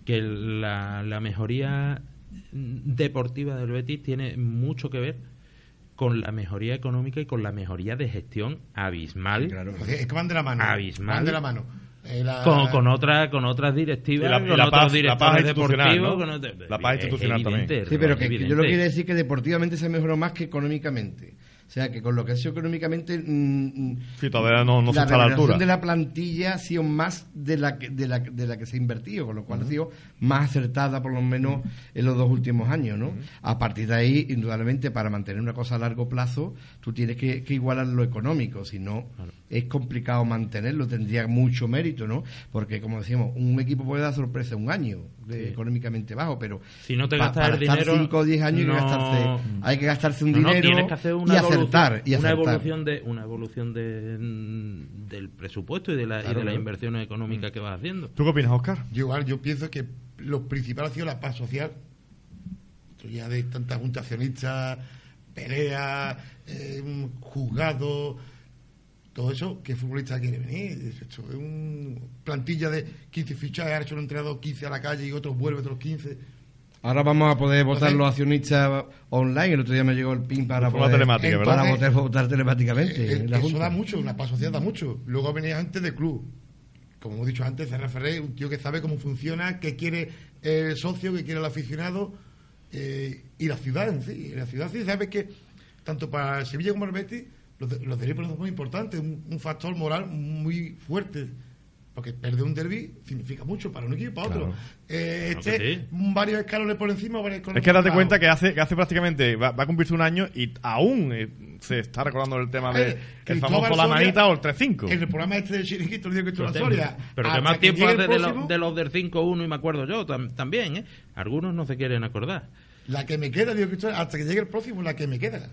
que la, la mejoría deportiva del Betis tiene mucho que ver con la mejoría económica y con la mejoría de gestión abismal Claro. Es que van de la mano. Abismal. Van de la mano. Eh, la- con, con otra con otras directivas la- con la otros paz- la directores deportivos ¿no? con otro- La paz institucional también. Sí, pero que, que yo lo quiero decir que deportivamente se mejoró más que económicamente. O sea, que con lo que ha sido económicamente. mm, mm, Sí, todavía no, no se está a la altura. de la plantilla ha sido más de la que, de la, de la que se ha invertido, con lo cual ha sido más acertada, por lo menos en los dos últimos años. ¿no? A partir de ahí, indudablemente, para mantener una cosa a largo plazo, tú tienes que, que igualar lo económico, si no, es complicado mantenerlo, tendría mucho mérito, ¿no? Porque, como decíamos, un equipo puede dar sorpresa un año, de- Sí. económicamente bajo, pero Si no te pa- gastas para el estar dinero, 5 o 10 años hay, que no- gastarse, hay que gastarse un No, no, dinero tienes que hacer y una acertar. evolución, y una acertar. evolución de una evolución de, mm, del presupuesto y de, la, y de las inversiones económicas que vas haciendo. ¿Tú qué opinas, Oscar? Yo igual, yo pienso que lo principal ha sido la paz social. Esto ya de tantas juntas accionistas, peleas, eh, un juzgado, todo eso, ¿qué futbolista quiere venir? Esto es una plantilla de 15 fichajes, ha hecho un entrenador 15 a la calle y otros vuelve otros 15. Ahora vamos a poder votar Entonces- los accionistas online. El otro día me llegó el PIN para poder telemática, ¿verdad? para votar, votar telemáticamente. Eh, en la eso Junta. da mucho, la paz social da mucho. Luego venía gente de club. Como hemos dicho antes, Ferrer Ferrer, un tío que sabe cómo funciona, qué quiere el socio, qué quiere el aficionado eh, y la ciudad en sí. La ciudad sí sabe que, tanto para el Sevilla como para el Betis, los, de- los derechos son muy importantes, un, un factor moral muy fuerte Porque perder un derby significa mucho para un equipo y para otro. Eh, Claro que este, sí. varios escalones por encima, varios escalones Es que date cuenta que hace, que hace prácticamente, va, va a cumplirse un año y aún eh, se está recordando el tema de Eh, el famoso la manita o el 3-5. En el programa este de Chiringuito, el día que estuvo Soria. pero que más tiempo hace de, los- de los del 5-1 y me acuerdo yo tam- también, ¿eh? Algunos no se quieren acordar. La que me queda, digo Cristóbal, hasta que llegue el próximo, la que me queda.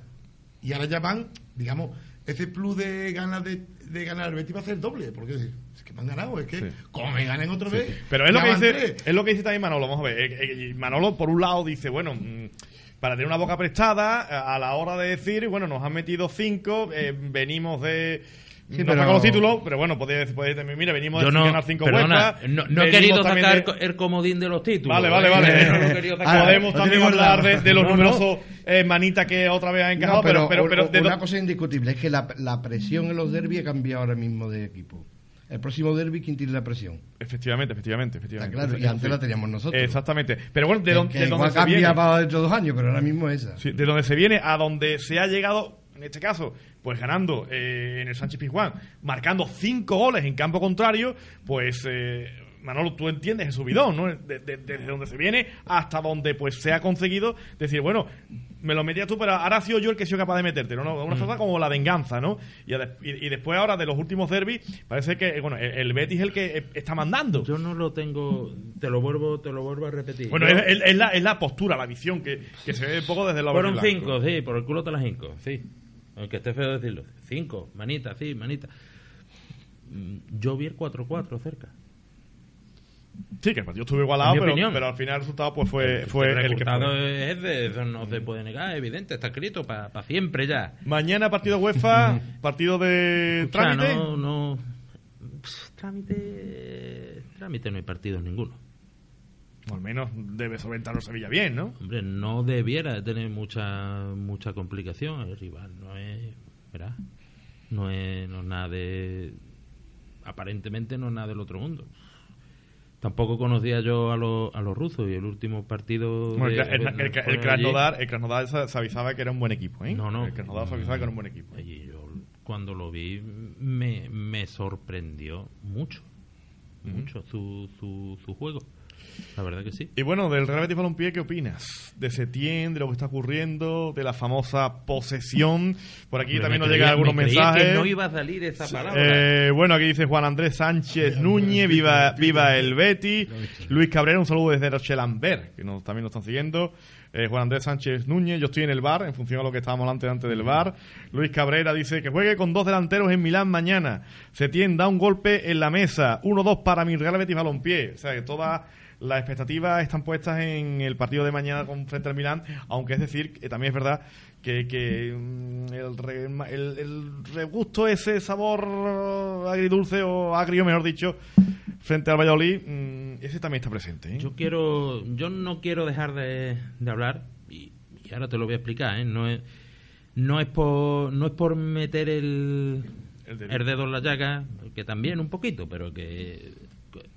Y ahora ya van, digamos, ese plus de ganas de, de ganar el Betis va a ser doble, porque es que me han ganado, es que Sí. como me ganen otra vez. Pero es lo, que dice, es lo que dice también Manolo. Vamos a ver. Eh, eh, Manolo, por un lado, dice, bueno, mm, para tener una boca prestada, a a la hora de decir, bueno, nos han metido cinco, eh, venimos de. Sí, no pero- saco los títulos, pero bueno, podéis podéis decir, mira, venimos de no, ganar cinco perdona, vueltas. no, no he querido sacar de- el co- el comodín de los títulos. Vale, vale, ¿eh? vale. No lo he querido sacar. Podemos lo también hablar de, de los No, no. numerosos eh, manitas que otra vez han encajado, No, pero, pero, pero, una do- cosa indiscutible es que la, la presión en los derbis ha cambiado ahora mismo de equipo. El próximo derby, ¿quién tiene la presión? Efectivamente, efectivamente, Está efectivamente. claro, y antes la teníamos nosotros. Exactamente. Pero bueno, de, don- que de igual donde se viene. dentro de dos años, pero ahora mismo es esa. Sí, de donde se viene a donde se ha llegado, en este caso, pues ganando eh, en el Sánchez Pizjuán, marcando cinco goles en campo contrario, pues eh, Manolo, tú entiendes el subidón, ¿no? De- de- desde donde se viene hasta donde pues se ha conseguido decir, bueno, me lo metías tú, pero ahora ha sido yo el que he sido capaz de meterte, ¿no? Una cosa como la venganza, ¿no? Y, y- después ahora de los últimos derbis, parece que, bueno, el, el Betis es el que eh, está mandando. Yo no lo tengo, te lo vuelvo, te lo vuelvo a repetir. bueno, Yo- es, es- es la, es la postura, la visión que, que se ve un poco desde la Fueron cinco, sí, por el culo te las cinco, sí. Aunque esté feo decirlo. Cinco, manita, sí, manita. Mm, Yo vi el 4-4 cerca. Sí, que el partido estuvo igualado, pero, pero al final el resultado pues fue, fue el el que fue. es de, eso no se puede negar, evidente, está escrito para siempre ya. Mañana partido UEFA, partido de Escucha, trámite. no, no. Pff, Trámite. Trámite no hay partidos ninguno. Al menos debe solventarlo Sevilla bien, ¿no? Hombre, no debiera de tener mucha mucha complicación. El rival no es. ¿verdad? No es, no es nada de. Aparentemente no es nada del otro mundo. Tampoco conocía yo a, los a los rusos y el último partido. Bueno, de- el, el, el, el, Krasnodar, el Krasnodar se, se avisaba que era un buen equipo, ¿eh? No, no. El Krasnodar se avisaba que era un buen equipo. Allí yo, cuando lo vi, me, me sorprendió mucho. Mucho su, su, su juego. La verdad que sí. Y bueno, del Real Betis Balompié, ¿qué opinas? De Setién, de lo que está ocurriendo, de la famosa posesión. Por aquí Hombre, también me nos llegan algunos me mensajes. que no iba a salir esa palabra. Eh, bueno, aquí dice Juan Andrés Sánchez Núñez, viva, viva el Betty. Luis Cabrera, un saludo desde Rochelamber, que nos, también nos están siguiendo. Eh, Juan Andrés Sánchez Núñez, yo estoy en el bar, en función a lo que estábamos antes, antes del bar. Luis Cabrera dice que juegue con dos delanteros en Milán mañana. Setién da un golpe en la mesa. 1-2 para mi Real Betis Balompié. O sea, que todas las expectativas están puestas en el partido de mañana con frente al Milán, aunque es decir, que también es verdad que, que mm, el, re- el, el regusto, ese sabor agridulce o agrio, mejor dicho, frente al Valladolid, mm, ese también está presente. ¿eh? Yo quiero, yo no quiero dejar de, de hablar y, y ahora te lo voy a explicar. ¿eh? No es, no es por, no es por meter el, dedo en la llaga, que también un poquito, pero que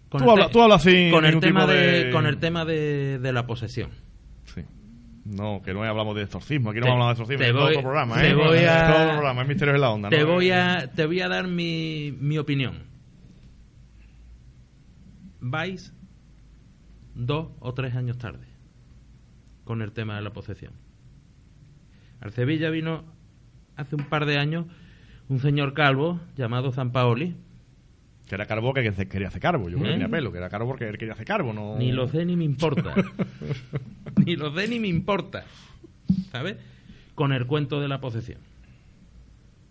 con Tú habla- te- tú hablas sin con el tema de, de- con el tema de, de la posesión. Sí. No, que no hablamos de exorcismo, aquí no Te- hablamos de exorcismo, te es todo voy- otro programa, te ¿eh? voy Es a- todo otro programa, es Misterios en la Onda. Te ¿no? voy a, te voy a dar mi, mi opinión. Vais dos o tres años tarde con el tema de la posesión. Al Sevilla vino hace un par de años un señor calvo llamado Zampaoli. Que era Carbo que que quería hacer carbo, yo creo que ¿Eh? tenía pelo, que era Carbo porque él quería hacer carbo, no... Ni lo sé ni me importa. ni lo sé ni me importa. ¿Sabes? Con el cuento de la posesión.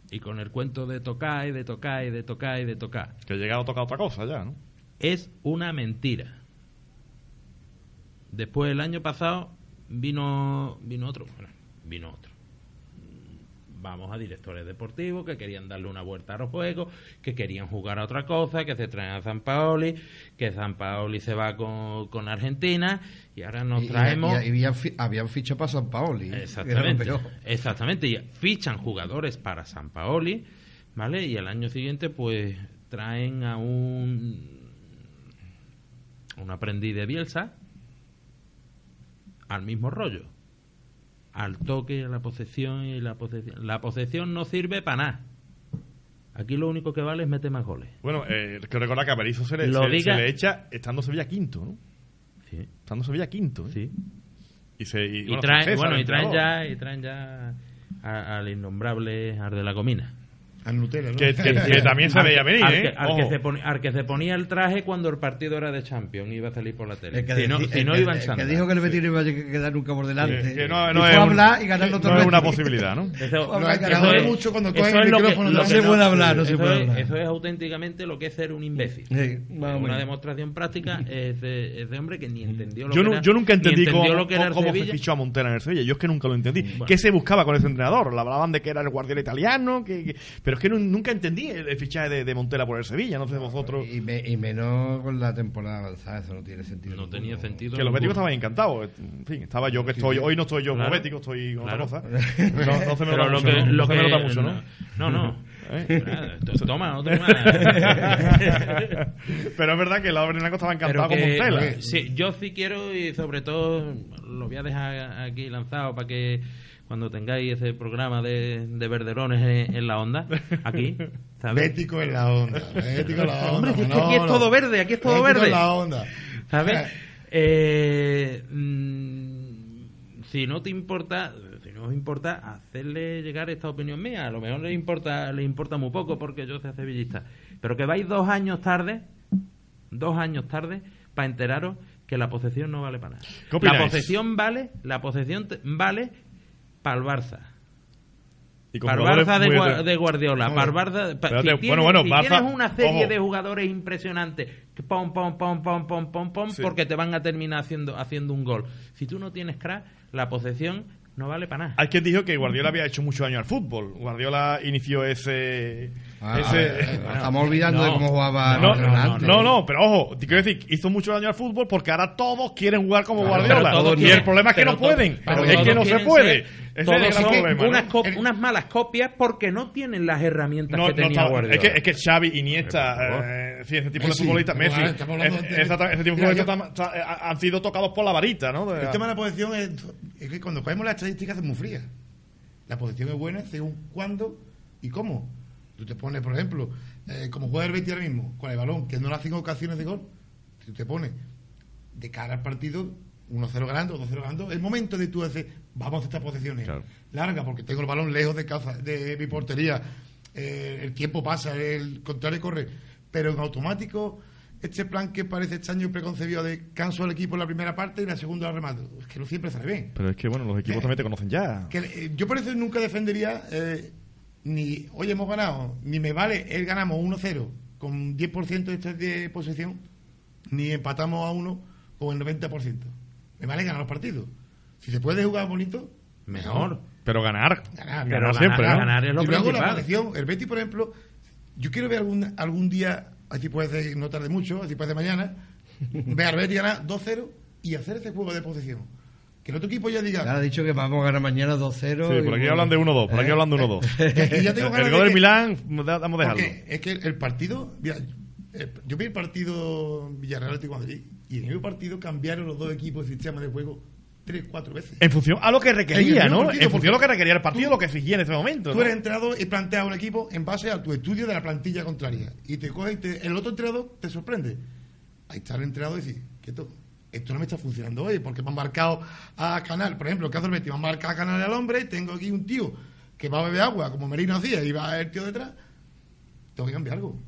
Y con el cuento de tocar y de tocar y de tocar y de tocar. Que llegado a tocar otra cosa ya, ¿no? es una mentira. Después el año pasado vino vino otro, bueno, vino otro. Vamos a directores deportivos que querían darle una vuelta a los juegos, que querían jugar a otra cosa, que se traen a San Paoli, que San Paoli se va con, con Argentina y ahora nos Y- traemos Y, y habían, fi- habían fichado para San Paoli. Exactamente, exactamente. Y fichan jugadores para San Paoli, ¿vale? Y al año siguiente, pues traen a un un aprendiz de Bielsa al mismo rollo, al toque, a la posesión y la posesión. La posesión no sirve para nada. Aquí lo único que vale es meter más goles. Bueno, eh, que recordar que a Berizzo se le, se- diga- se le echa estando Sevilla quinto, ¿no? Sí, Estando Sevilla quinto, ¿eh? sí. Y, se, y, Y, bueno, traen, bueno, y traen ya, y traen ya al innombrable Ar de la Comina. Al Nutella, ¿no? Que, que- que también se veía venir, al ¿eh? que, al que se poni- al que se ponía el traje cuando el partido era de Champions iba a salir por la tele. El que, si no, si iba en que dijo que el Betis no iba a quedar nunca por delante. Que- que no- Y no fue es hablar y ganar los no es una posibilidad, ¿no? Eso, es- mucho cuando eso cogen es el micrófono, lo no que se puede hablar, no se eso puede es- hablar. Eso es auténticamente lo que es ser un imbécil. Una demostración práctica es de, hombre que ni entendió lo Yo, que era, yo nunca entendí cómo, lo que era el cómo se fichó a Montela en el Sevilla. Yo es que nunca lo entendí. ¿Qué se buscaba con ese entrenador? Le hablaban de que era el guardián italiano, que, que- pero es que nu- nunca entendí el, el fichaje de, de Montela por el Sevilla. No sé vosotros. Y, me- y menos con la temporada avanzada, eso no tiene sentido. No ninguno. tenía sentido. Que los béticos estaban encantados. En fin, estaba yo que estoy. Hoy no estoy yo como Claro. bético, estoy con Claro. otra cosa. No, no se me nota mucho, ¿no? No ¿no? ¿Eh? Toma, otro más. Pero es verdad que el Bernardo estaba Pero encantado con Montela. sí, yo sí quiero y sobre todo lo voy a dejar aquí lanzado para que cuando tengáis ese programa de, de verderones en, en la onda, aquí, ¿sabes? Bético en la onda. Bético en la onda. Hombre, es que aquí es todo verde, aquí es todo Bético verde. en la onda. ¿Sabes? Eh, mm, si no te importa, no os importa hacerle llegar esta opinión mía, a lo mejor le importa, le importa muy poco porque yo soy sevillista, pero que vais dos años tarde, dos años tarde, para enteraros que la posesión no vale para nada. ¿Qué La posesión vale, la posesión vale para el Barça. Y Para el Barça de, Gua- de Guardiola, No, para el Barça, pa- si tienes, bueno, bueno, si Barça- tienes una serie ojo. de jugadores impresionantes, que pom, pom, pom, pom, pom, pom, pom, Sí. porque te van a terminar haciendo, haciendo un gol. Si tú no tienes crack, la posesión no vale para nada. Hay quien dijo que Guardiola había hecho mucho daño al fútbol. Guardiola inició ese. Ah, ese- eh, estamos olvidando no. de cómo jugaba No, no, no, no, pero ojo, te quiero decir, hizo mucho daño al fútbol porque ahora todos quieren jugar como Claro, Guardiola. y quieren- el problema es que no pueden. pero es que no se puede. Ese es el problema. unas, malas copias porque no tienen las herramientas que tenía estaba- Guardiola. es, que, es que Xavi, Iniesta, eh, sí, ese tipo Messi, de futbolistas, Messi, es- de- ese tipo futbolistas ta- han sido tocados por la varita, ¿no? El tema de la posición es, es que cuando cogemos las estadísticas es muy fría. La posición es buena según cuándo y cómo. Tú te pones, por ejemplo, eh, como juega el Betis ahora mismo, con el balón, que no le hacen ocasiones de gol, tú te pones de cara al partido, 1-0 ganando, 2-0 ganando, el momento de tú decir, vamos a estas posiciones Claro. largas, porque tengo el balón lejos de casa, de mi portería, eh, el tiempo pasa, el contrario corre, pero en automático, este plan que parece extraño y preconcebido de canso al equipo en la primera parte y en la segunda la remato, es que no siempre sale bien. Pero es que, bueno, los equipos también te conocen ya. Que, eh, yo por eso nunca defendería eh, ni, hoy hemos ganado, ni me vale el ganamos 1-0 con 10% de, posesión, ni empatamos a 1 con el 90%. Me vale ganar los partidos. Si se puede jugar bonito, Mejor. Pero ganar, Ganar. ganar Pero siempre, ganar- ¿no? ganar es lo y luego la posición, el Betis, por ejemplo, yo quiero ver algún, algún día, así puede ser, no tarde mucho, así puede ser mañana, ver al Betis ganar 2-0 y hacer ese juego de posesión. Que el otro equipo ya diga, Ya ha dicho que vamos a ganar mañana 2-0. Sí, por aquí hablan de 1-2, por aquí ¿Eh? hablan de 1-2. Y ya tengo ganas el de gol del que- Milán, vamos a dejarlo. Porque es que el partido, mira, eh, yo vi el partido Villarreal Atlético de Madrid y en el mismo partido cambiaron los dos equipos el sistema de juego tres, cuatro veces. En función a lo que requería, ¿no? partido, En función a lo que requería el partido, tú- lo que exigía en ese momento. Tú ¿no? eres entrenador y planteas un equipo en base a tu estudio de la plantilla contraria. Y te coge y te- el otro entrenador te sorprende. Ahí está el entrenador y dice, quieto, esto no me está funcionando hoy, porque me han marcado a Canal, por ejemplo, el caso del Betis, me han marcado a Canal al hombre tengo aquí un tío que va a beber agua, como Merino hacía, y va el tío detrás. Tengo que cambiar algo.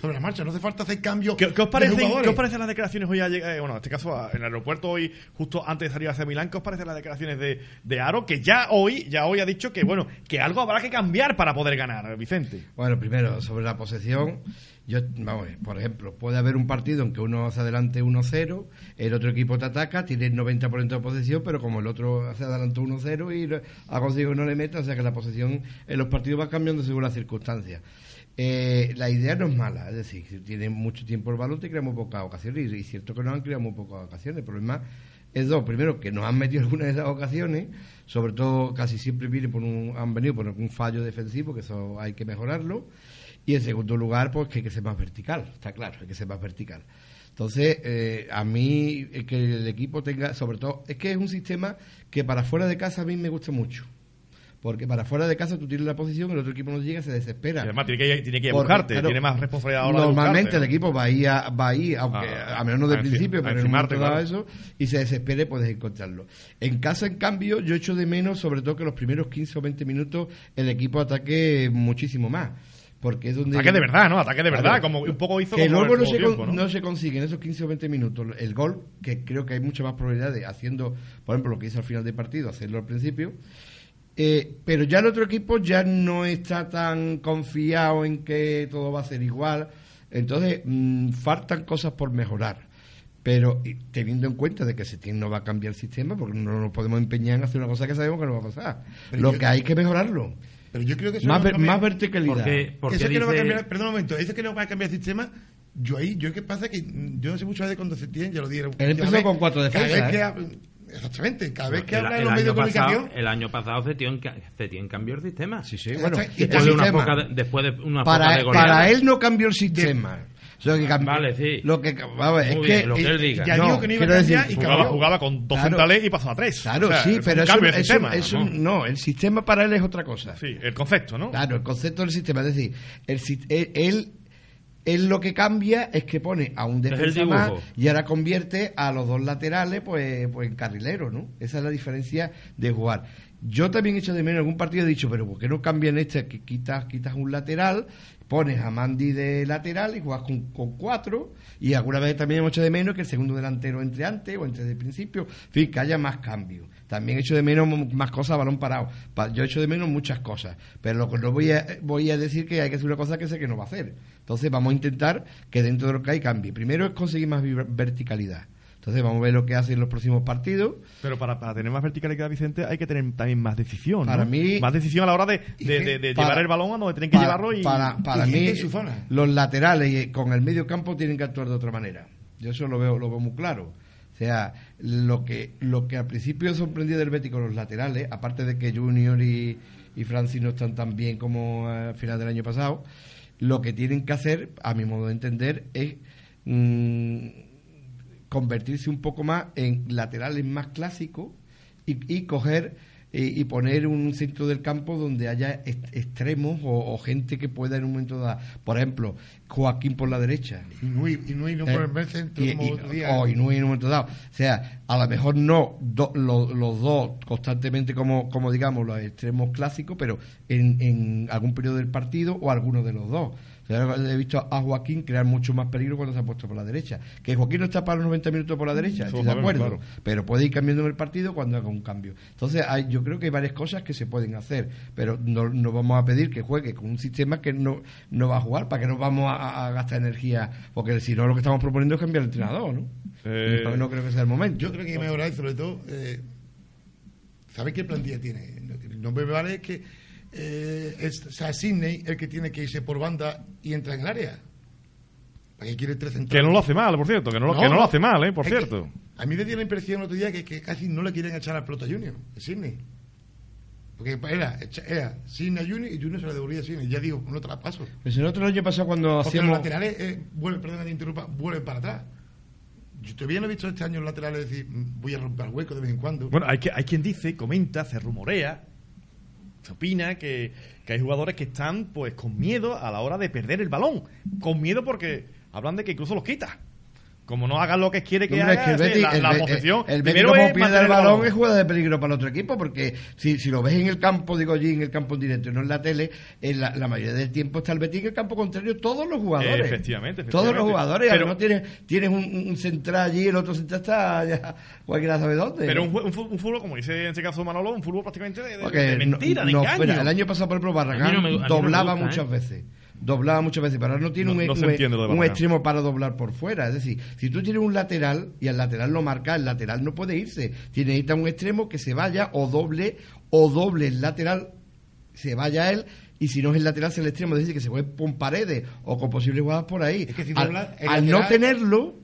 Sobre la marcha, no hace falta hacer cambios. ¿Qué, qué os de parecen, jugadores. ¿Qué os parecen las declaraciones hoy? eh, bueno, en este caso, a- en el aeropuerto hoy, justo antes de salir hacia Milán, ¿qué os parecen las declaraciones de, de Aro? Que ya hoy, ya hoy ha dicho que, bueno, que algo habrá que cambiar para poder ganar, Vicente. Bueno, primero, sobre la posesión, yo, vamos, por ejemplo, puede haber un partido en que uno hace adelante 1-0, el otro equipo te ataca, tiene el 90% de posesión, pero como el otro hace adelante 1-0 y ha conseguido que no le meta, o sea que la posesión en los partidos va cambiando según las circunstancias. Eh, la idea no es mala, es decir, tiene mucho tiempo el balón, te crea muy pocas ocasiones, y, y cierto que nos han creado muy pocas ocasiones. El problema es dos, primero, que nos han metido algunas de esas ocasiones, sobre todo casi siempre viene por un, han venido por un fallo defensivo, que eso hay que mejorarlo, y en segundo lugar, pues que hay que ser más vertical, está claro, hay que ser más vertical. Entonces, eh, a mí, eh, que el equipo tenga, sobre todo, es que es un sistema que para fuera de casa a mí me gusta mucho Porque para fuera de casa tú tienes la posición, el otro equipo no llega, se desespera. Y además tiene que, tiene que ir a buscarte, claro, tiene más responsabilidad ahora de Normalmente buscarte, el ¿no? equipo va a ir, a, va a, ir, aunque A- a, menos no del principio, pero en un momento dado claro. eso, y se desespere, puedes encontrarlo. En casa, en cambio, yo echo de menos, sobre todo que los primeros 15 o 20 minutos el equipo ataque muchísimo más. Porque es donde. Ataque de verdad, ¿no? Ataque de verdad, como un poco hizo que como luego no se, con- tiempo, no se consigue en esos 15 o 20 minutos el gol, que creo que hay mucha más probabilidad de haciendo, por ejemplo, lo que hizo al final del partido, hacerlo al principio. Eh, pero ya el otro equipo ya no está tan confiado en que todo va a ser igual. Entonces, mm, faltan cosas por mejorar. Pero y teniendo en cuenta de que Setién no va a cambiar el sistema, porque no nos podemos empeñar en hacer una cosa que sabemos que no va a pasar. Pero Lo yo- que hay que mejorarlo. Pero yo creo que eso Más, no ver- cambia- más verticalidad. Porque, porque eso que no va a cambiar, perdón un momento, eso que no va a cambiar el sistema, yo ahí, yo qué pasa que mm, yo no sé mucho de cuando se tiene, ya lo dieron. Él empezó con cuatro Cada defensas, ¿eh? Exactamente, cada vez que el, habla en los medios de pasado, comunicación, el año pasado Setién, ca- Setién cambió el sistema. Sí, sí, bueno, y el Después de, una poca de- después de una poca para, de goleada. para él no cambió el sistema. O sea, que cambió- Vale, sí. Lo que, vamos a ver, Muy es bien, que, lo que eh, él diga. ya no, que no iba a decir, y Jugaba, con dos Claro. centrales y pasó a tres. Claro, O sea, sí, es pero un eso, cambio de eso- sistema, eso ¿no? no, el sistema para él es otra cosa. Sí, el concepto, ¿no? Claro, el concepto del sistema, es decir, el, si- él, él, lo que cambia es que pone a un defensa más y ahora convierte a los dos laterales pues, pues en carrileros, ¿no? Esa es la diferencia de jugar. Yo también he hecho de menos en algún partido, he dicho, pero ¿por qué no cambian este? Que quitas, quitas un lateral, pones a Mandy de lateral y juegas con, con cuatro, y alguna vez también hemos hecho de menos que el segundo delantero entre antes o entre de principio, en fin, que haya más cambios. También he hecho de menos más cosas balón parado. Pa- Yo he hecho de menos muchas cosas, pero lo que no voy a, voy a decir que hay que hacer una cosa que sé que no va a hacer. Entonces vamos a intentar que dentro de lo que hay cambie. Primero es conseguir más verticalidad. Entonces vamos a ver lo que hace en los próximos partidos. Pero para, para tener más verticalidad, Vicente, hay que tener también más decisión. ¿no? Para mí- Más decisión a la hora de, ¿Y de, qué? de- de Para- llevar el balón a donde tienen que para, llevarlo y. para, para y mí en su zona. los laterales y con el medio campo tienen que actuar de otra manera yo eso lo veo lo veo muy claro sea lo que lo que al principio sorprendía del Betis los laterales aparte de que Junior y, y Francis no están tan bien como al final del año pasado lo que tienen que hacer a mi modo de entender es mm, convertirse un poco más en laterales más clásicos y, y coger y, y poner un centro del campo donde haya est- extremos o, o gente que pueda en un momento dado, por ejemplo, Joaquín por la derecha. Inui, Inui no Eh, por el medio centro y- como y- otro día. o Inui en un momento dado. O sea, a lo mejor no do- lo- los dos constantemente como, como digamos los extremos clásicos, pero en, en algún periodo del partido o alguno de los dos. He visto a Joaquín crear mucho más peligro cuando se ha puesto por la derecha. Que Joaquín no está para los 90 minutos por la derecha, estoy de acuerdo. claro. Pero puede ir cambiando en el partido cuando haga un cambio. Entonces, hay, yo creo que hay varias cosas que se pueden hacer, pero no, no vamos a pedir que juegue con un sistema que no, no va a jugar, para que no vamos a, a gastar energía, porque si no, lo que estamos proponiendo es cambiar el entrenador, ¿no? Eh, no creo que sea el momento. Yo creo que hay que mejorar y sobre todo, eh, ¿sabes qué plantilla tiene? No me vale que eh, es, o sea, Sidney el que tiene que irse por banda y entrar en el área. ¿Para qué quiere tres centrales? Que no lo hace mal, por cierto. Que no, lo- que no lo hace mal, ¿eh? Por cierto. a mí me dio la impresión el otro día que, que casi no le quieren echar al pelota a Junior, a Sidney. Porque era, era Sidney a Junior y Junior se la devolvía a Sidney. Ya digo, no te la paso. Pues el otro año pasado cuando Porque los laterales eh, vuelven, te interrumpa, vuelven para atrás. Yo todavía no he visto este año los laterales decir, "Mm, voy a romper el hueco de vez en cuando. Bueno, hay, que, hay quien dice, comenta, se rumorea, se opina que, que hay jugadores que están pues con miedo a la hora de perder el balón. Con miedo porque hablan de que incluso los quita. Como no hagan lo que quiere que haga, es que el Betis, la, el la posesión. el Betis primero como pierde el balón es jugada de peligro para el otro equipo porque si, si lo ves en el campo, digo allí en el campo en directo y no en la tele, en la, la mayoría del tiempo está el Betis en el campo contrario todos los jugadores. Efectivamente, Todos los jugadores, Pero- no tienes, tienes un, un central allí, el otro central está ya, cualquiera sabe dónde. Pero un, fútbol, como dice en este caso Manolo, un fútbol prácticamente de, de- Porque de mentira, no- de no, engaño. espera, el año pasado, por ejemplo, Barragán no me- no doblaba gusta, muchas ¿eh? veces. Doblaba muchas veces, pero ahora no tiene No- un, no un- extremo para doblar por fuera. Es decir, si tú tienes un lateral y al lateral lo marca, el lateral no puede irse. Tiene necesita un extremo que se vaya o doble, o doble el lateral, se vaya él. Y si no es el lateral, es el extremo, es decir, que se puede con paredes o con posibles jugadas por ahí. Es que si al al no tenerlo,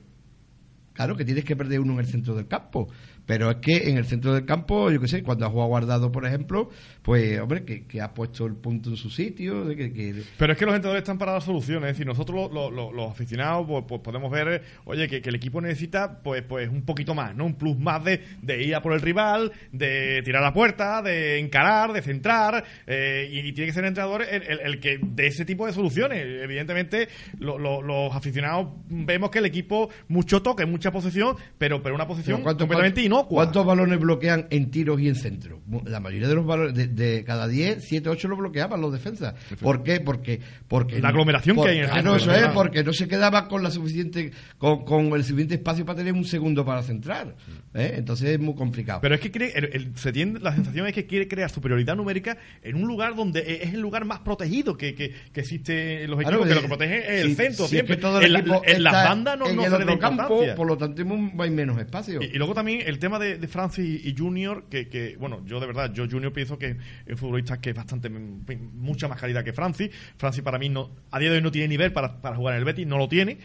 claro que tienes que perder uno en el centro del campo. Pero es que en el centro del campo, yo qué sé, cuando ha jugado guardado, por ejemplo, pues, hombre, que, que ha puesto el punto en su sitio. Que, que- Pero es que los entrenadores están para dar soluciones. Es decir, nosotros lo- lo- los aficionados pues, pues podemos ver, oye, que, el equipo necesita pues pues un poquito más, ¿no? Un plus más de, de ir a por el rival, de tirar la puerta, de encarar, de centrar. eh, y, y tiene que ser el entrenador el, el- el que de ese tipo de soluciones. Evidentemente, lo- lo- los aficionados vemos que el equipo mucho toque, mucha posesión, pero, pero una posición Pero ¿cuántos- completamente cuántos- inocua. ¿Cuántos balones bloquean en tiros y en centro? La mayoría de los balones, de, de cada 10, 7, 8 lo bloqueaban los defensas. ¿Por qué? Porque, porque La aglomeración que hay en el claro, centro, eso es, porque no se quedaba con la suficiente, con, con el suficiente espacio para tener un segundo para centrar. ¿eh? Entonces es muy complicado. Pero es que cree- el- el- se tiene, la sensación es que quiere crear superioridad numérica en un lugar donde e- es el lugar más protegido que, que, que existe en los Claro, equipos, que eh, lo que protege es el si- centro si es siempre. que todo el en la- equipo en las bandas no, en no el se le da otro campo, por lo tanto hay menos espacio. Y, y luego también el tema de, de Francis y Junior, que, que, bueno, yo de verdad, yo Junior pienso que es un futbolista que es bastante, mucha más calidad que Francis. Francis para mí no, a día de hoy no tiene nivel para, para jugar en el Betis, no lo tiene.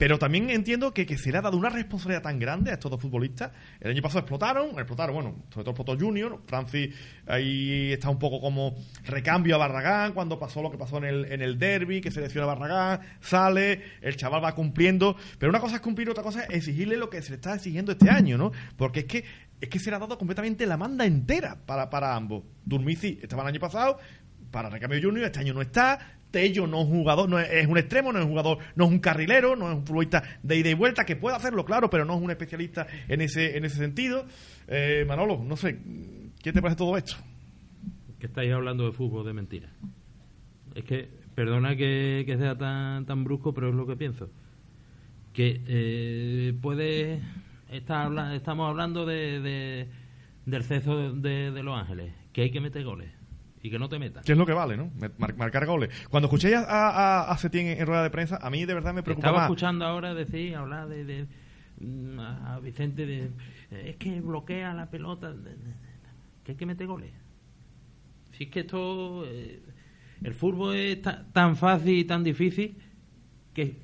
Pero también entiendo que, que se le ha dado una responsabilidad tan grande a estos dos futbolistas. El año pasado explotaron, explotaron, bueno, sobre todo explotó Junior. Francis ahí está un poco como recambio a Barragán cuando pasó lo que pasó en el, en el derby, que selecciona a Barragán, sale, el chaval va cumpliendo. Pero una cosa es cumplir, otra cosa es exigirle lo que se le está exigiendo este año, ¿no? Porque es que, es que se le ha dado completamente la manda entera para, para ambos. Durmici estaba el año pasado, para recambio Junior, este año no está. Tello no es un jugador, no es, un extremo, no es un jugador, no es un carrilero, no es un futbolista de ida y vuelta, que puede hacerlo, claro, pero no es un especialista en ese, en ese sentido. Eh, Manolo, no sé, ¿qué te parece todo esto? que estáis hablando de fútbol de mentira. Es que, perdona que, sea tan, tan brusco, pero es lo que pienso. Que eh, puede habla- estamos hablando de, de- del ceso de Los Ángeles, que hay que meter goles y que no te metas. ¿Qué es lo que vale, no? Mar- marcar goles. Cuando escuché a, a, a Setién en, en rueda de prensa, a mí de verdad me preocupa Estaba más. escuchando ahora decir, hablar de, de- mm, a Vicente de es que bloquea la pelota, que hay que meter goles. Si es que esto, eh, el fútbol es ta- tan fácil y tan difícil que,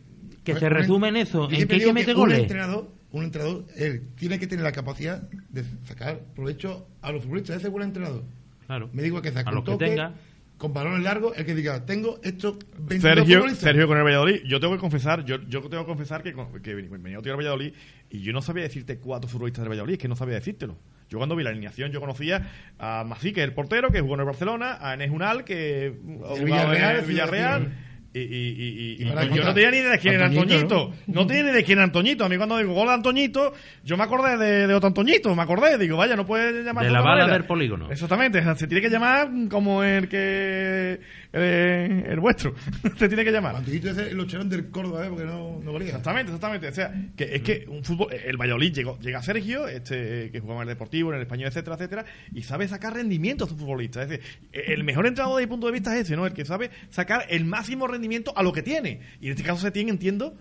que Pues, se un- resume en eso, en que hay que meter un goles. entrenador, un entrenador él tiene que tener la capacidad de sacar provecho a los futbolistas. Ese es buen entrenador. Claro. Me digo que saca A un los que toque, tenga. con balones largos, el que diga, tengo estos 22 Sergio. Sergio con el Valladolid, yo tengo que confesar, yo, yo tengo que confesar que, con- que venía a tirar Valladolid y yo no sabía decirte cuatro futbolistas del Valladolid, es que no sabía decírtelo. Yo cuando vi la alineación yo conocía a Masí, que es el portero, que jugó en el Barcelona, a Enes Unal, que Villarreal, en el Villarreal. Y, y, y- yo no tenía ni idea de quién era Antoñito, Antoñito. No, tenía ni idea de quién era Antoñito. A mí cuando digo gol de Antoñito, yo me acordé de, de otro Antoñito. Me acordé. Digo, vaya, no puede llamar De la bala manera. del polígono. Exactamente. Se tiene que llamar como el que... El, el vuestro. Se tiene que llamar. Antiguito ese lo echaron del Córdoba, ¿eh? porque no, no valía. Exactamente, exactamente. O sea, que es que un fútbol, el Valladolid llegó, llega Sergio, este que jugaba en el Deportivo, en el Español, etcétera, etcétera, y sabe sacar rendimiento a sus futbolistas. Es decir, el mejor entrenador desde mi punto de vista es ese, ¿no? El que sabe sacar el máximo rendimiento a lo que tiene. Y en este caso se tiene, entiendo,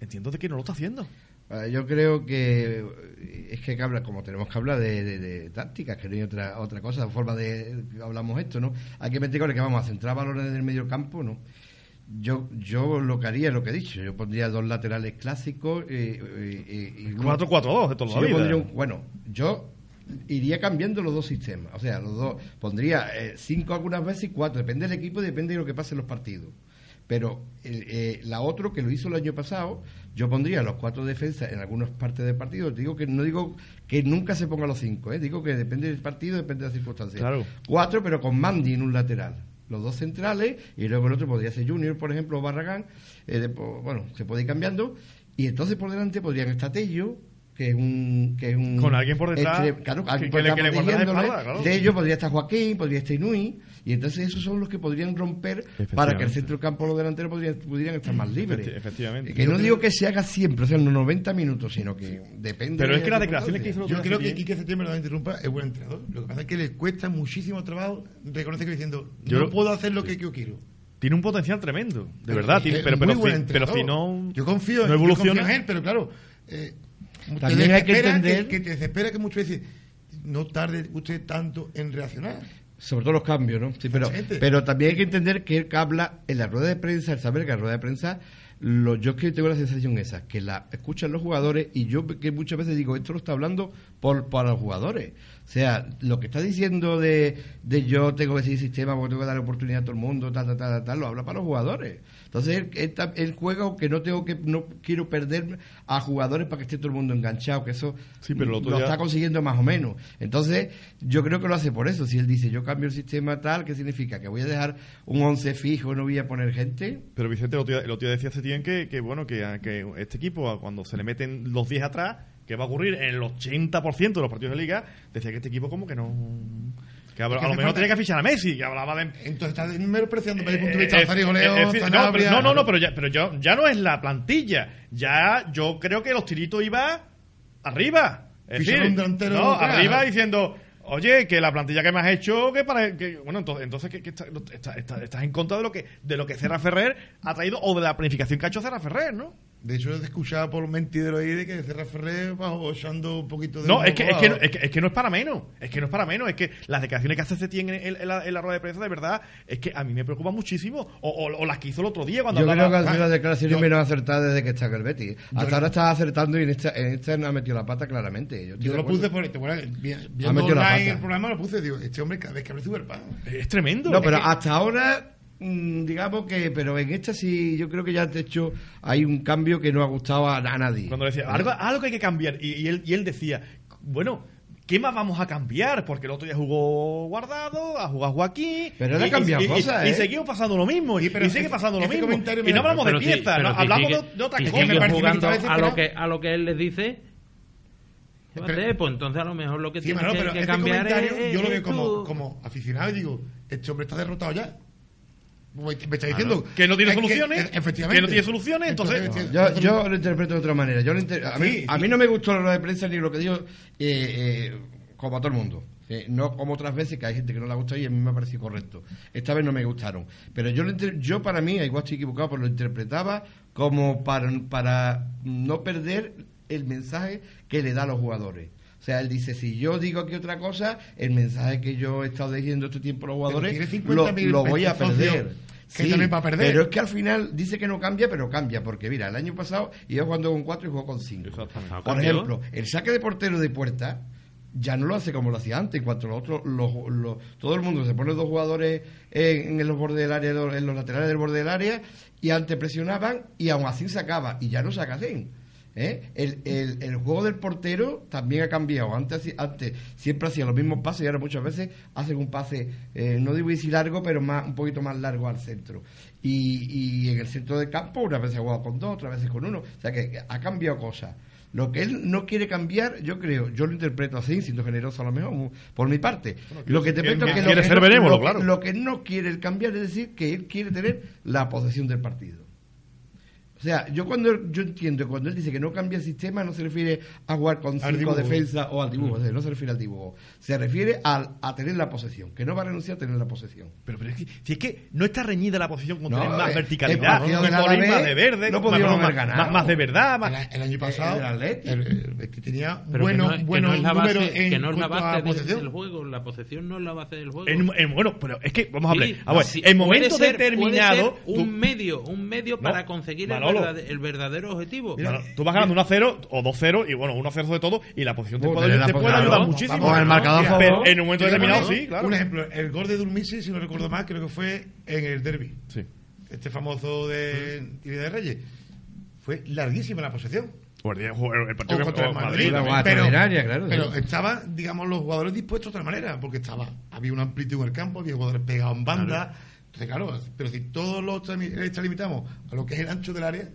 entiendo de que no lo está haciendo. Ah, Yo creo que eh, es que hablar, como tenemos que hablar de, de- de tácticas, que no hay otra otra cosa, forma de hablamos esto, ¿no? Hay que meter con el que vamos a centrar valores en el medio campo, ¿no? Yo yo lo que haría es lo que he dicho, yo pondría dos laterales clásicos eh, eh, eh, y uno- 4-4-2 de toda la vida. un- bueno, yo iría cambiando los dos sistemas, o sea, los dos pondría eh, cinco algunas veces y cuatro, depende del equipo y depende de lo que pase en los partidos. Pero el- eh, la otro que lo hizo el año pasado, yo pondría los cuatro defensas en algunas partes del partido. Digo que no digo que nunca se ponga los cinco, ¿eh? digo que depende del partido, depende de las circunstancias. Claro. Cuatro, pero con Mandy en un lateral. Los dos centrales y luego el otro podría ser Junior, por ejemplo, o Barragán. eh, de- bueno, se puede ir cambiando. Y entonces por delante podrían estar Tello, que es un. Que es un Con alguien por detrás claro, que- alguien que le- que le protegiéndole. espalda, claro. Tello podría estar Joaquín, podría estar Inui. Y entonces esos son los que podrían romper para que el centro del campo los delanteros podrían, pudieran estar más libres. Efecti- efectivamente. Que no digo que se haga siempre, o sea, en los 90 minutos, sino que depende. Pero es de que las declaraciones que hizo Yo creo que Quique Septiembre, no me interrumpa, es buen entrenador. Lo que pasa es que le cuesta muchísimo trabajo reconocer que diciendo, Yo no lo- puedo hacer lo que yo quiero. Tiene un potencial tremendo, de Pero verdad. es tiene- que pero, es pero, si, pero si no. Yo confío, no yo evoluciona. confío en él, pero claro. eh, También hay que entender- Que, te desespera que muchas veces no tarde usted tanto en reaccionar. Sobre todo los cambios, ¿no? Sí, pero, pero también hay que entender que él habla en la rueda de prensa, el saber que la rueda de prensa lo, yo es que tengo la sensación esa, que la escuchan los jugadores y yo que muchas veces digo, esto lo está hablando por, para los jugadores. O sea, lo que está diciendo de, de yo tengo que seguir sistema porque tengo que dar oportunidad a todo el mundo, tal, tal, tal, tal, lo habla para los jugadores. Entonces él, él, él juega que no tengo que no quiero perder a jugadores para que esté todo el mundo enganchado, que eso Sí, pero lo lo ya- está consiguiendo más o menos. Entonces, yo creo que lo hace por eso. Si él dice, yo cambio el sistema tal, ¿qué significa? ¿Que voy a dejar un 11 fijo no voy a poner gente? Pero Vicente, día, el otro día decía Setién que, que, bueno, que, este equipo, cuando se le meten los 10 atrás, que va a ocurrir en el 80% de los partidos de liga, decía que este equipo como que no... Que a, lo mejor falta- tenía que fichar a Messi, que hablaba de... Entonces está menospreciando desde el punto de Eh, vista de eh, eh, no, pero, no, no, pero, ya, pero ya, ya no es la plantilla. Ya yo creo que los tiritos iba arriba. Es decir, un delantero no, arriba diciendo, oye, que la plantilla que me has hecho, que para que, bueno, entonces, entonces que, que está- está- está- estás en contra de lo que de lo que Serra Ferrer ha traído o de la planificación que ha hecho Serra Ferrer, ¿no? De hecho, he escuchado por los mentideros ahí de que Serra Ferrer va echando un poquito de. No, es que, es, que, no- es, que, es que no es para menos. Es que no es para menos. Es que las declaraciones que hace Setién en, en, en la, en la rueda de prensa, de verdad, es que a mí me preocupan muchísimo. O, o- o las que hizo el otro día cuando Yo creo hablaba- que han sido las declaraciones yo- menos acertadas desde que está el Betis. Hasta Yo- ahora está acertando y en esta, en esta no ha metido la pata claramente. Yo, Yo lo puse por este, bueno, vi- Ha viendo metido la online pata. el programa, lo puse, digo, este hombre cada vez que abre su verpa. Es tremendo. No, pero Es que- hasta ahora, digamos que, pero en esta sí, yo creo que ya de hecho hay un cambio que no ha gustado a, a nadie. Cuando decía, algo, algo que hay que cambiar. Y, y él, y él decía, bueno, ¿qué más vamos a cambiar? Porque el otro día jugó Guardado, ha jugado Joaquín. Pero él ha y- cambiado y, cosas, y ¿eh? seguimos pasando lo mismo. Sí, y, pero y sigue ese- pasando lo ese mismo. Y no hablamos Pero de sí, piezas, pero no, si hablamos sigue- de, otra si cosa. me jugando a lo que a lo que él les dice ¿qué va a Pero- pues entonces a lo mejor lo que Sí, tiene que, pero que este cambiar es, yo lo veo como, como aficionado y digo, este hombre está derrotado ya. Me está diciendo Que no tiene es soluciones, efectivamente. que no tiene soluciones, entonces- Yo, yo lo interpreto de otra manera. Yo lo inter- a, mí, Sí, a mí no me gustó la rueda de prensa ni lo que dijo, eh, eh, como a todo el mundo. Eh, no como otras veces que hay gente que no le ha gustado y a mí me ha parecido correcto. Esta vez no me gustaron. Pero yo, lo inter- yo para mí, igual estoy equivocado, pero lo interpretaba como para, para no perder el mensaje que le da a los jugadores. O sea, él dice, si yo digo aquí otra cosa, el mensaje que yo he estado diciendo este tiempo a los jugadores, lo, 50.000 lo voy a perder. Que también va a perder. Pero es que al final dice que no cambia, pero cambia. Porque mira, el año pasado iba jugando con 4 y jugó con 5. Exactamente. Ha Por ejemplo, el saque de portero de puerta ya no lo hace como lo hacía antes. En cuanto los otros, los, los- todo el mundo se pone dos jugadores en, en los bordes del área, en los laterales del borde del área, y antes presionaban y aún así sacaba. Y ya no saca así. ¿Eh? El, el- el juego del portero también ha cambiado. Antes, antes siempre hacía los mismos pases y ahora muchas veces hacen un pase, eh, no digo si largo, pero más un poquito más largo al centro. Y, y en el centro del campo, unas veces ha jugado con dos, otras veces con uno. O sea que ha cambiado cosas. Lo que él no quiere cambiar, yo creo, yo lo interpreto así, siendo generoso a lo mejor, por mi parte. lo que interpreto es que, lo que ser no- lo que- claro. lo que no quiere cambiar es decir que él quiere tener la posesión del partido. O sea, yo cuando yo entiendo que cuando él dice que no cambia el sistema no se refiere a jugar con Al cinco dibujo. defensas o al dibujo, o sea, no se refiere al dibujo, se refiere al, a tener la posesión, que no va a renunciar a tener la posesión. Pero, pero es que, si es que no está reñida la posición con No, tener más eh, verticalidad, del poner más de verde, no más- podíamos más, haber ganado. más- más de verdad, El, más, el año pasado, el Atleti. el, el Betis tenía pero buenos, que no, es- que buenos no es la números base, en que no es la cuanto a base del, posesión. del juego la posesión no es la base del juego en- en- bueno, pero es que vamos a hablar. Sí, a ver, sí, en momentos determinados. tú- un medio un medio para conseguir el, Verdade- el verdadero objetivo Mira, tú vas ganando 1-0 o 2-0 y bueno, 1-0 sobre todo y la posición te puede, te puede ayudar muchísimo. vamos, el marcador Pero en un momento determinado sí, claro. Un ejemplo, el gol de Durmisi, si no recuerdo mal, creo que fue en el derby. Sí. Este famoso de Tibia de Reyes. Fue larguísima la posesión. O el, partido O que contra el o Madrid. guardia pero, claro, pero sí. estaban, digamos, los jugadores dispuestos de otra manera, porque estaba, había una amplitud en el campo, había jugadores pegados en banda. Entonces, claro, pero si todos los limitamos a lo que es el ancho del área,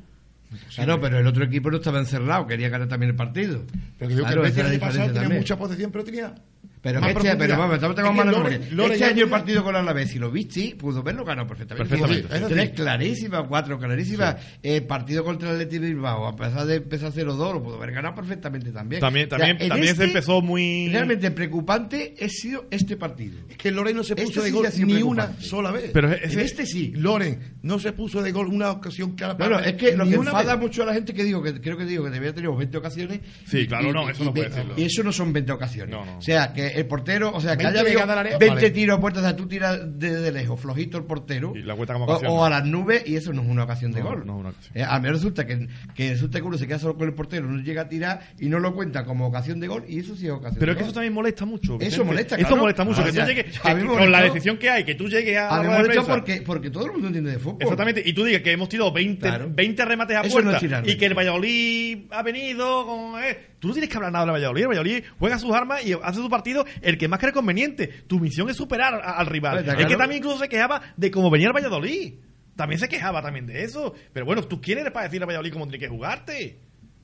Claro, pero el otro equipo no estaba encerrado, quería ganar también el partido. pero que digo Claro, que el año pasado tenía mucha posesión, pero tenía. Pero, más este, pero vamos, estamos mala Loren- memoria. Loren Este año el partido con la Alavés, si lo viste, pudo verlo, ganó perfectamente. Perfectamente. Sí, sí. Tres clarísimas, cuatro clarísimas. El partido contra el Atleti de Bilbao, a pesar de empezar 0-2, lo pudo haber ganado perfectamente también. También, O sea, también, también se este, empezó muy. Realmente preocupante ha sido este partido. Es que Loren no se Este puso de sí gol ni una sola vez. Pero En este sí. Loren no se puso de gol una ocasión clara Bueno, es que lo que enfada vez. mucho a la gente que digo, que creo que digo que debía tener 20 ocasiones. Sí, claro, no, eso no ve- puede decirlo. Y eso no son 20 ocasiones. No, no. O sea, que eh, el portero, o sea, que 20 haya habido llegadas al área, 20 vale. tiros a puerta, o sea, tú tiras desde lejos, flojito el portero, Y la cuenta como o, ocasión. o a las nubes, y eso no es una ocasión de No, gol. no es una ocasión. Eh, a mí resulta que, que resulta que uno se queda solo con el portero, no llega a tirar y no lo cuenta como ocasión de gol, y eso sí es ocasión Pero de es que gol. eso también molesta mucho. Vicente. molesta, Eso claro. molesta mucho. Ah, que o tú sea, llegues, a que- me con la decisión que hay, que tú llegues a. A mí de porque, porque todo el mundo entiende de fútbol. Exactamente, y tú digas que hemos tirado 20, Claro. 20 remates a Eso no puerta y que el Valladolid ha venido con... eh, tú no tienes que hablar nada del Valladolid, el Valladolid juega sus armas y hace su partido el que más cree conveniente. Tu misión es superar a- al rival. Es claro. que también incluso se quejaba de cómo venía el Valladolid. También se quejaba también de eso. Pero bueno, ¿tú quién eres para decirle al Valladolid cómo tiene que jugarte?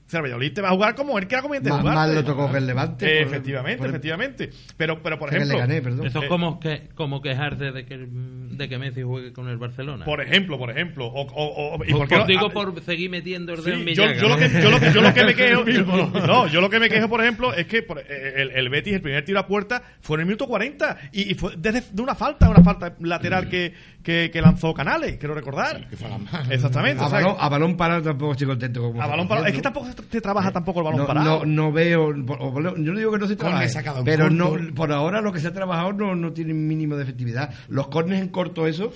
O sea, el Valladolid te va a jugar como él quiera conveniente Más, jugarte. más lo tocó que el Levante. Eh, por- efectivamente, por- efectivamente. Pero, pero por que le ejemplo... gané, perdón. Eso Eh, es como, que, como quejarse de que, de que Messi juegue con el Barcelona. Por ejemplo, por ejemplo. O, o- o- ¿y Por- por digo por seguir metiendo el Sí, dedo en mi yo, yo lo que, yo, lo que, yo lo que me quejo no yo lo que me quejo por ejemplo es que por- eh, el, el Betis el primer tiro a puerta fue en el minuto 40 y, y fue desde de una falta una falta lateral que, que, que lanzó Canales quiero recordar Que fue la mano. exactamente A o sea, balón, a balón parado tampoco estoy contento como a balón parado es que tampoco se trabaja tampoco el balón no, parado No, no veo, yo no digo que no se trabaje, pero no, por ahora lo que se ha trabajado no, no tiene mínimo de efectividad. Los cornes en corto, eso,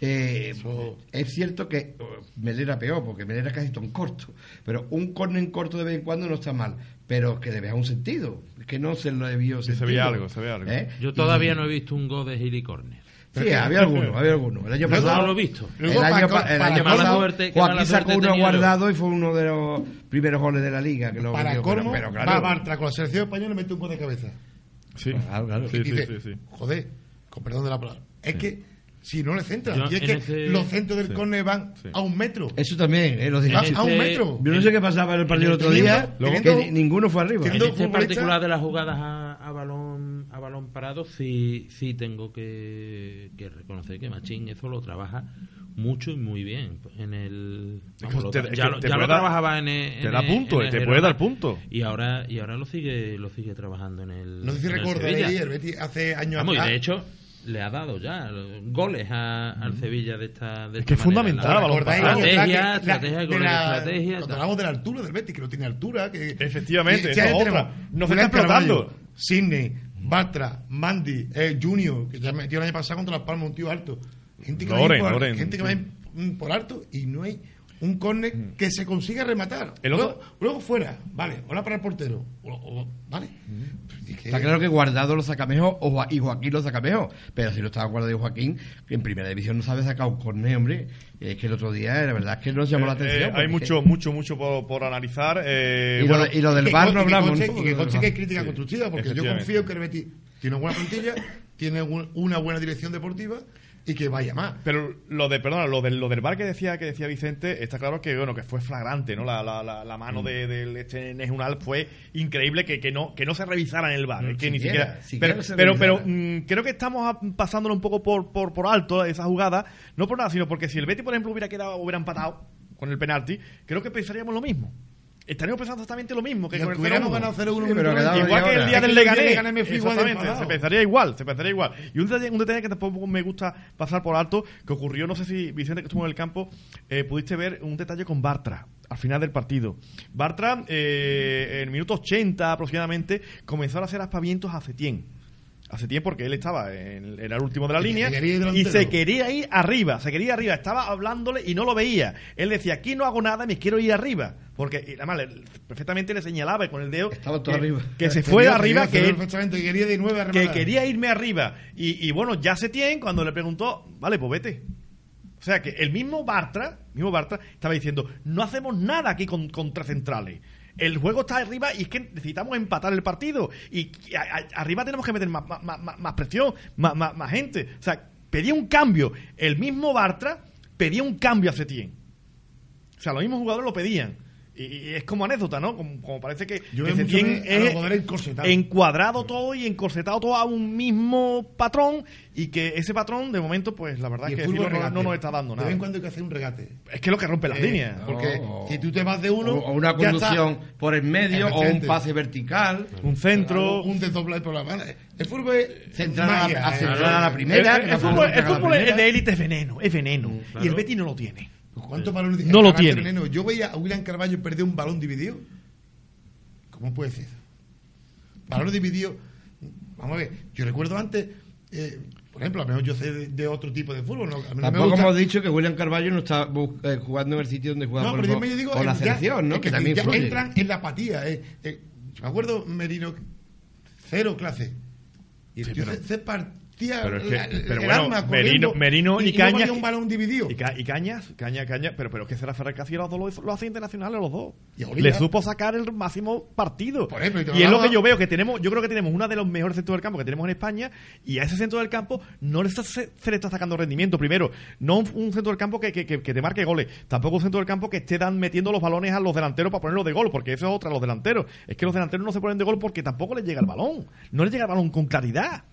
eh, Eso- es cierto que oh, Melera peor, porque Melera casi en corto, pero un corner en corto de vez en cuando no está mal, pero que le vea un sentido, es que no se lo he visto Sí, se veía algo, se veía algo. Yo todavía no he visto un gol de Gili Corner. Sí, había alguno, había alguno. El año pasado no lo he visto. El año, el pasado, suerte, Joaquín sacó uno guardado y fue uno de los primeros goles de la liga. Que lo Para metió, colmo, pero, pero va claro, Bartra con la selección española y mete un gol de cabeza. sí Claro, claro. sí, sí, sí, sí. joder, con perdón de la palabra, es que si no le centran, Yo y es que ese- los centros del Sí. córner van Sí. a un metro. Eso también, eh. A, un metro. Yo no sé qué pasaba en el partido el otro día, que ni- ninguno fue arriba. En este particular de las jugadas a, a balón a balón parado, sí, sí tengo que, que reconocer que Machín eso lo trabaja mucho y muy bien. En el, vamos, te- ya lo, ya lo puede dar- trabajaba en el, te en da el- punto, en el te puede dar punto. Y ahora, y ahora lo sigue lo sigue trabajando en el. No sé si Betis hace años Vamos, y atrás- de hecho le ha dado ya goles a- al Sevilla de esta de Es esta que es manera. fundamental, La- balón ¿Recordáis parado. años atrás que Estrategia, estrategia, de con la- estrategia, Cuando hablamos de la altura del Betis, que no tiene altura. Que, Efectivamente, es tenemos otra. No se Julián está explotando. Sidney, Bartra, Mandy, eh, Junior, que ya metió el año pasado contra las Palmas, un tío alto. Gente que, Loren, va, por, Loren, gente que sí. va mm, por alto y no hay un córner que se consiga rematar. El luego, otro- luego fuera, vale, ahora para el portero. O- o- vale. Es que- Está claro que Guardado lo saca mejor o y Joaquín lo saca mejor. Pero si no estaba Guardado y Joaquín, que en primera división no sabe sacar un corner, hombre. Es que el otro día, la verdad es que nos llamó la Eh, atención. eh, hay porque- mucho, mucho, mucho por, por analizar. eh, Y, bueno, lo, y lo del bar no y que hablamos. Y que conste que hay crítica Sí, constructiva, porque yo confío que el Betis tiene una buena plantilla, tiene un- una buena dirección deportiva y que vaya más. Pero lo de, perdona, lo del, lo del bar que decía que decía Vicente, está claro que bueno que fue flagrante, ¿no? La, la, la, la mano de, del este Nejunal fue increíble que, que no que no se revisara en el bar, que ni siquiera, pero se pero, pero, mm, creo que estamos pasándolo un poco por, por, por alto esa jugada, no por nada, sino porque si el Betty, por ejemplo, hubiera quedado hubiera empatado con el penalti, creo que pensaríamos lo mismo. Estaríamos pensando exactamente lo mismo que con el hubiéramos 0-1. ganado 0-1 Sí, pero quedaba Igual que el día del Leganés. Exactamente, se pensaría igual, se pensaría igual. Y un detalle, un detalle que tampoco me gusta pasar por alto, que ocurrió, no sé si Vicente que estuvo en el campo, eh, pudiste ver un detalle con Bartra al final del partido. Bartra, eh, en el minuto 80 aproximadamente, comenzó a hacer aspavientos a Cetien. A Cetien porque él estaba en, era el último de la Y línea y se quería ir arriba, se quería ir arriba, estaba hablándole y no lo veía. Él decía, aquí no hago nada, me quiero ir arriba. Porque y además le- perfectamente le señalaba con el dedo Estaba todo que, arriba. que se fue arriba, que él, quería de que quería irme arriba. Y, y bueno, ya se tiene cuando le preguntó, vale, pues vete. O sea que el mismo Bartra, mismo Bartra estaba diciendo, no hacemos nada aquí con, contra centrales. El juego está arriba y es que necesitamos empatar el partido. Y, a- arriba tenemos que meter más, más, presión, más gente. O sea, pedía un cambio. El mismo Bartra pedía un cambio a Setién. O sea, los mismos jugadores lo pedían. Y, y es como anécdota, ¿no? Como, como parece que, Yo que Setién de- los es encuadrado todo y encorsetado todo a un mismo patrón y que ese patrón, de momento, pues la verdad Y es el que fútbol no, regate. no nos está dando De nada. vez en cuando hay que hacer un regate. Es que es lo que rompe las Eh, líneas. Porque No. si tú te vas de uno. o, o una conducción por el medio o un pase vertical. Un centro. Un desdoblado por la mano. El fútbol es. Centrar a eh. a la primera. el- el fútbol, el la fútbol primera. de élite es veneno, es veneno. Y el. Betis no lo tiene. ¿Cuántos balones No lo tiene. Yo veía a William Carballo perder un balón dividido. ¿Cómo puede ser? Balón dividido Vamos a ver, yo recuerdo antes, eh, por ejemplo, a mejor yo sé de, de otro tipo de fútbol. ¿no? A mí no me Tampoco gusta- hemos dicho que William Carballo no está eh, jugando en el sitio donde juega No, por, pero yo por- me digo, por la eh, ya- selección, ¿no? es Que, que también ya entran en la apatía. eh. Eh, yo me acuerdo, Merino, cero clase. Y Sí, yo pero- se, se partía pero es que- la- el pero bueno, alma Merino- Merino y Cañas que- un balón dividido. Y, Ca- y Cañas, Caña, Caña, pero, pero que será Ferrer casi los dos lo, lo hace internacionales los dos. Y. Le supo sacar el máximo partido. Por ejemplo, y y es lo que yo veo, que tenemos, yo creo que tenemos uno de los mejores centros del campo que tenemos en España, y a ese centro del campo no le está- se, se le está sacando rendimiento. Primero, no un, un centro del campo que, que, que- que te marque goles, tampoco un centro del campo que esté dan, metiendo los balones a los delanteros para ponerlos de gol, porque eso es otra, los delanteros. Es que los delanteros no se ponen de gol porque tampoco les llega el balón. No les llega el balón con claridad.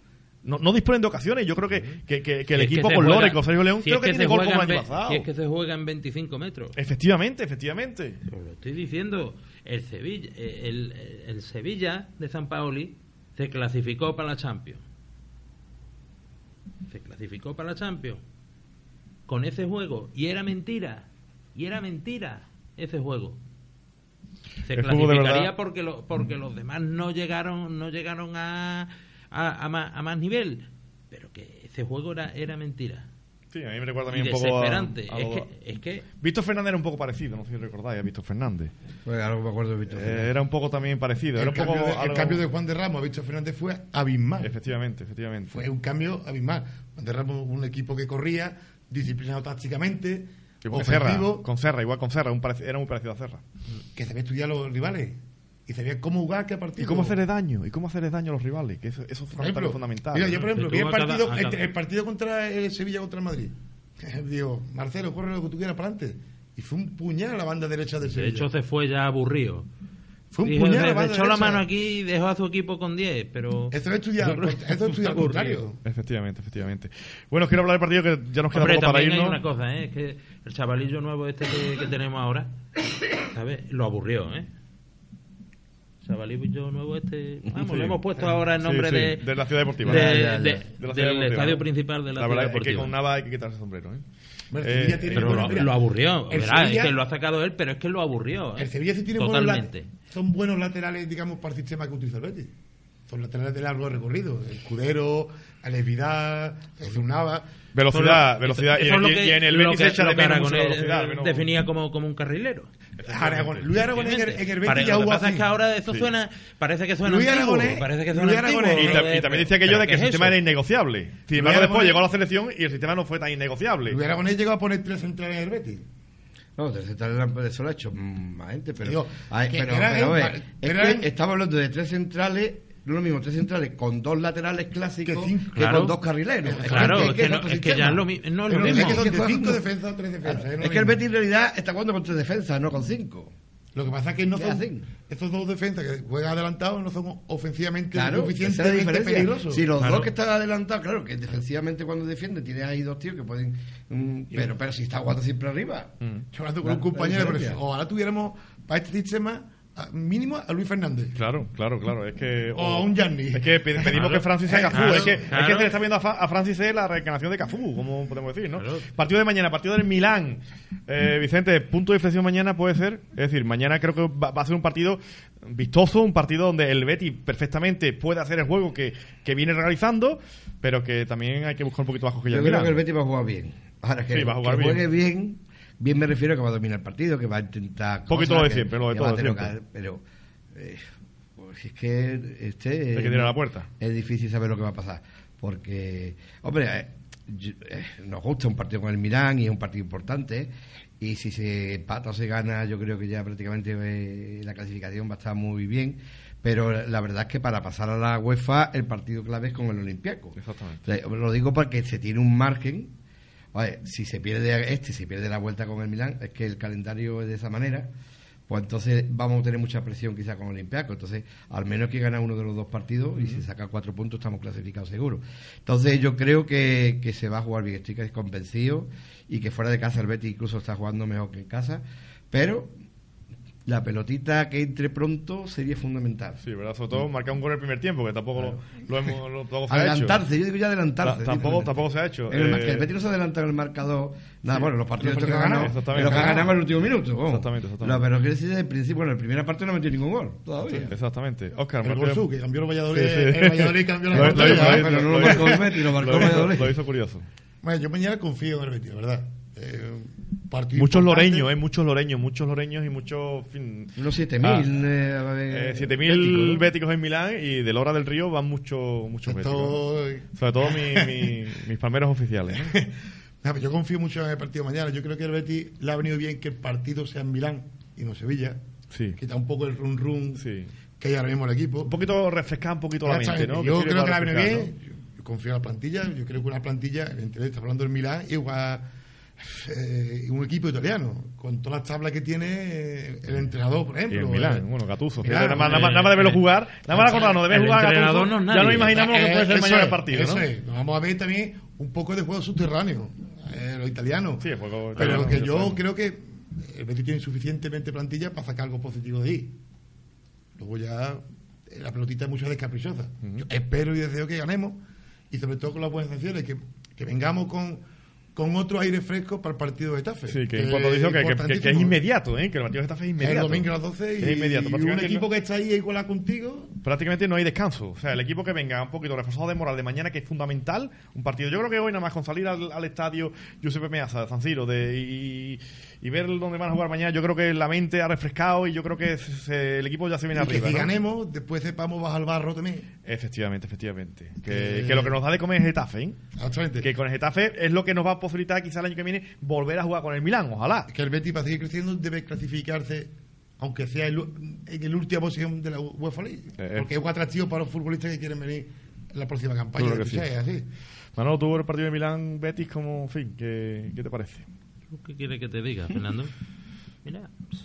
No, no disponen de ocasiones. Yo creo que, que, que- que el Si equipo con Lore, con Sergio León, si creo es que, tiene gol como el año pasado. si es que se juega en 25 metros. Efectivamente, efectivamente. Os lo estoy diciendo. El Sevilla, el, el Sevilla de San Paoli se clasificó para la Champions. Se clasificó para la Champions con ese juego y era mentira. Y era mentira ese juego. Se El clasificaría porque lo, porque los demás no llegaron no llegaron a a, a más, a más nivel, pero que ese juego era era mentira. Sí, a mí me recuerda también un poco a, desesperante. a es, que, es que Víctor Fernández era un poco parecido, no sé si recordáis a Víctor Fernández. Pues algo me acuerdo de Víctor. Eh, era un poco también parecido. Era El un poco cambio, de, el cambio de Juan de Ramos a Víctor Fernández fue abismal. Efectivamente, efectivamente. Fue un cambio abismal. Juan de Ramos, un equipo que corría, disciplinado tácticamente, con Serra, ofensivo, con Serra, igual con Serra, un parec- era muy parecido a Serra. que sabía estudiar los rivales y sabía cómo jugar qué partido. Y cómo hacerle daño, y cómo hacerle daño a los rivales, que eso, eso es Por ejemplo, fundamental. Mira, yo por ejemplo, vi el partido, a cada- el, el partido contra el Sevilla contra el Madrid. Digo, Marcelo, corre lo que tú quieras para adelante. Y fue un puñal a la banda derecha del de Sevilla. hecho se fue ya aburrido. fue un puñal a "Se- la se banda echó la mano aquí y dejó a su equipo con 10, pero... Eso es estudiar, eso es fue estudiar contrario. Efectivamente, efectivamente. Bueno, quiero hablar del partido que ya nos queda Hombre, poco para también hay irnos. una cosa, ¿eh? Es que el chavalillo nuevo este que, que tenemos ahora, ¿sabes? Lo aburrió, ¿eh? Chavalillo nuevo este... Vamos, Sí. le hemos puesto ahora el Sí, nombre sí, de... de la ciudad deportiva. de- de- De la ciudad del deportiva. estadio principal de la, La ciudad verdad es que deportiva. con Nava hay que quitarse el sombrero. ¿eh? Bueno, Eh, Sevilla tiene Pero buena- lo, lo aburrió, el verá, Sevilla- es que lo ha sacado él, pero es que lo aburrió. ¿eh? El Sevilla sí tiene buenos Totalmente. la- son buenos laterales, digamos, para el sistema que utiliza el Betis. Son laterales de largo recorrido. El Escudero, Alex Vidal, Jesús Nava. Velocidad, Eso- velocidad. y, es lo y- que- y en el lo Betis echa lo de menos mucho velocidad. eh, menos- definía como, como un carrilero. Aragonés. Luis Aragonés en el, en el Betis Pare- ya lo que pasa es así. que ahora eso Sí. suena, parece que suena Luis antiguo, Aragonés- parece que Luis suena Aragonés- antiguo, Y, lo ta- de- y también decía aquello ¿pero de que el es sistema eso? era innegociable. Sin Luis embargo, después llegó a la selección y el sistema no fue tan innegociable. Luis Aragonés llegó a poner tres centrales en el Betis. No, tres centrales de eso lo ha hecho más gente, pero. Digo, pero, pero, era- es que estamos hablando de tres centrales, no es lo mismo, tres centrales con dos laterales clásicos Que que, cinco. Claro. con dos carrileros. Claro, es que, es no- es que ya lo, mi- no es lo mismo. es que son de cinco defensas o tres defensas. Claro, Es que el. Betis en realidad está jugando con tres defensas, no con cinco. Lo que pasa es que no ¿Qué son, hacen? estos dos defensas que juegan adelantados no son ofensivamente Claro, suficientemente peligrosos. Si los Claro. dos que están adelantados, claro, que defensivamente cuando defienden tienes ahí dos tíos que pueden. mm, pero, pero si está jugando siempre arriba. Mm. Yo hablando con La- un compañero, pero diferencia. ojalá tuviéramos para este sistema mínimo a Luis Fernández. Claro, claro, claro. Es que, O a un Gianni. Es que pe- pedimos Claro. que Francis sea Cafú. Claro, es, que, es que se le está viendo a, Fa- a Francis la reencarnación de Cafú, como podemos decir, ¿no? Claro. Partido de mañana, partido del Milán. Eh, Vicente, punto de inflexión mañana puede ser. Es decir, mañana creo que va, va a ser un partido vistoso, un partido donde el Betis perfectamente puede hacer el juego que, que viene realizando, pero que también hay que buscar un poquito más que ya Yo creo Milán. que el Betis va a jugar bien. Ahora que, Sí, va a jugar que bien. juegue bien. Bien me refiero a que va a dominar el partido, que va a intentar. Poquito cosas, lo de siempre, lo de todo tener siempre. Pero. eh, pues es que este. Hay que tirar a la puerta. Es difícil saber lo que va a pasar. Porque. Hombre, eh, yo- eh, nos gusta un partido con el Milán y es un partido importante. Y si se empata o se gana, yo creo que ya prácticamente la clasificación va a estar muy bien. Pero la verdad es que para pasar a la UEFA, el partido clave es con el Olympiacos. Exactamente. O sea, lo digo porque se tiene un margen. Oye, si se pierde este, si pierde la vuelta con el Milán, es que el calendario es de esa manera, pues entonces vamos a tener mucha presión quizá con Olympiacos. Entonces, al menos que gana uno de los dos partidos y si saca cuatro puntos estamos clasificados seguro. Entonces, yo creo que, que se va a jugar bien. Estoy convencido y que fuera de casa el Betis incluso está jugando mejor que en casa. Pero la pelotita que entre pronto sería fundamental. Sí, ¿verdad? Sobre todo marcar un gol en el primer tiempo, que tampoco lo, lo hemos lo, tampoco se ha hecho. Adelantarse, yo digo ya adelantarse. Ta- tampoco, tampoco se ha hecho. El, Eh, que el Betis no se adelanta en el marcador. Nada, Sí. bueno, los partidos que ganamos, ganados, pero que exactamente. ganamos en el último minuto. vamos. Exactamente, exactamente. No, pero quiero decir, desde el principio, bueno, en la primera parte no metió ningún gol todavía. Exactamente. Oscar, El que cambió el Valladolid, Sí, sí. el Valladolid cambió la lo pero no lo marcó el Betis, lo marcó el Valladolid. Lo hizo curioso. Bueno, yo mañana confío en el Betis, verdad. Eh, partido Muchos importante. loreños, ¿eh? Muchos loreños, muchos loreños y muchos... fin, Unos 7.000. Ah. eh, eh, 7.000 béticos, ¿no? béticos en Milán y de Lora del Río van muchos muchos béticos. Sobre todo mi- mi- mis palmeros oficiales. pues yo confío mucho en el partido mañana. Yo creo que el Betis le ha venido bien que el partido sea en Milán y no Sevilla. Sí. Quita un poco el run run Sí. que hay ahora mismo en el equipo. Un poquito refrescar un poquito la mente, ¿no? Yo creo que le ha venido bien. Yo, yo confío en la plantilla. Yo creo que una plantilla, evidentemente, está hablando del Milán, igual eh, un equipo italiano, con todas las tablas que tiene eh, el entrenador, por ejemplo. Milán, eh, bueno, Gattuso. Milán, nada, más, eh, nada, más, nada más de verlo jugar, nada más acordarnos de ver jugar a Gattuso, no ya no imaginamos lo que puede ser eso mañana el partido, eso ¿no? es. Vamos a ver también un poco de juego subterráneo, eh, los italianos. Sí, el juego Pero italiano, que yo creo que el Betis tiene suficientemente plantilla para sacar algo positivo de ahí. Luego ya la pelotita es mucho descaprichosa. Yo espero y deseo que ganemos y sobre todo con las buenas intenciones, que, que vengamos con, con otro aire fresco para el partido de Getafe. Sí, que en cuanto dijo que, que- que- que es inmediato, ¿eh? Que el partido de Getafe es inmediato. El domingo a las 12 y, Es inmediato, y un equipo no- que está ahí igual contigo. prácticamente no hay descanso. O sea, el equipo que venga un poquito reforzado de moral de mañana, que es fundamental, un partido. Yo creo que hoy, nada más con salir al, al estadio Giuseppe Meazza de San Siro de, y, y ver dónde van a jugar mañana, yo creo que la mente ha refrescado y yo creo que se- el equipo ya se viene Y que arriba. si ¿no? ganemos, después sepamos bajar al barro también. Efectivamente, efectivamente. Que, Eh, que lo que nos da de comer es Getafe, ¿eh? Exactamente. Que con el Getafe es lo que nos va a posibilitar quizá el año que viene volver a jugar con el Milán, ojalá. que el Betis para seguir creciendo debe clasificarse aunque sea el- en la última posición de la UEFA League Eh, porque es un atractivo para los futbolistas que quieren venir en la próxima campaña que fichaje, así. Manolo, tú el partido de Milán Betis como, en fin, ¿qué, qué te parece? ¿Qué quiere que te diga, Fernando? Mira, pues,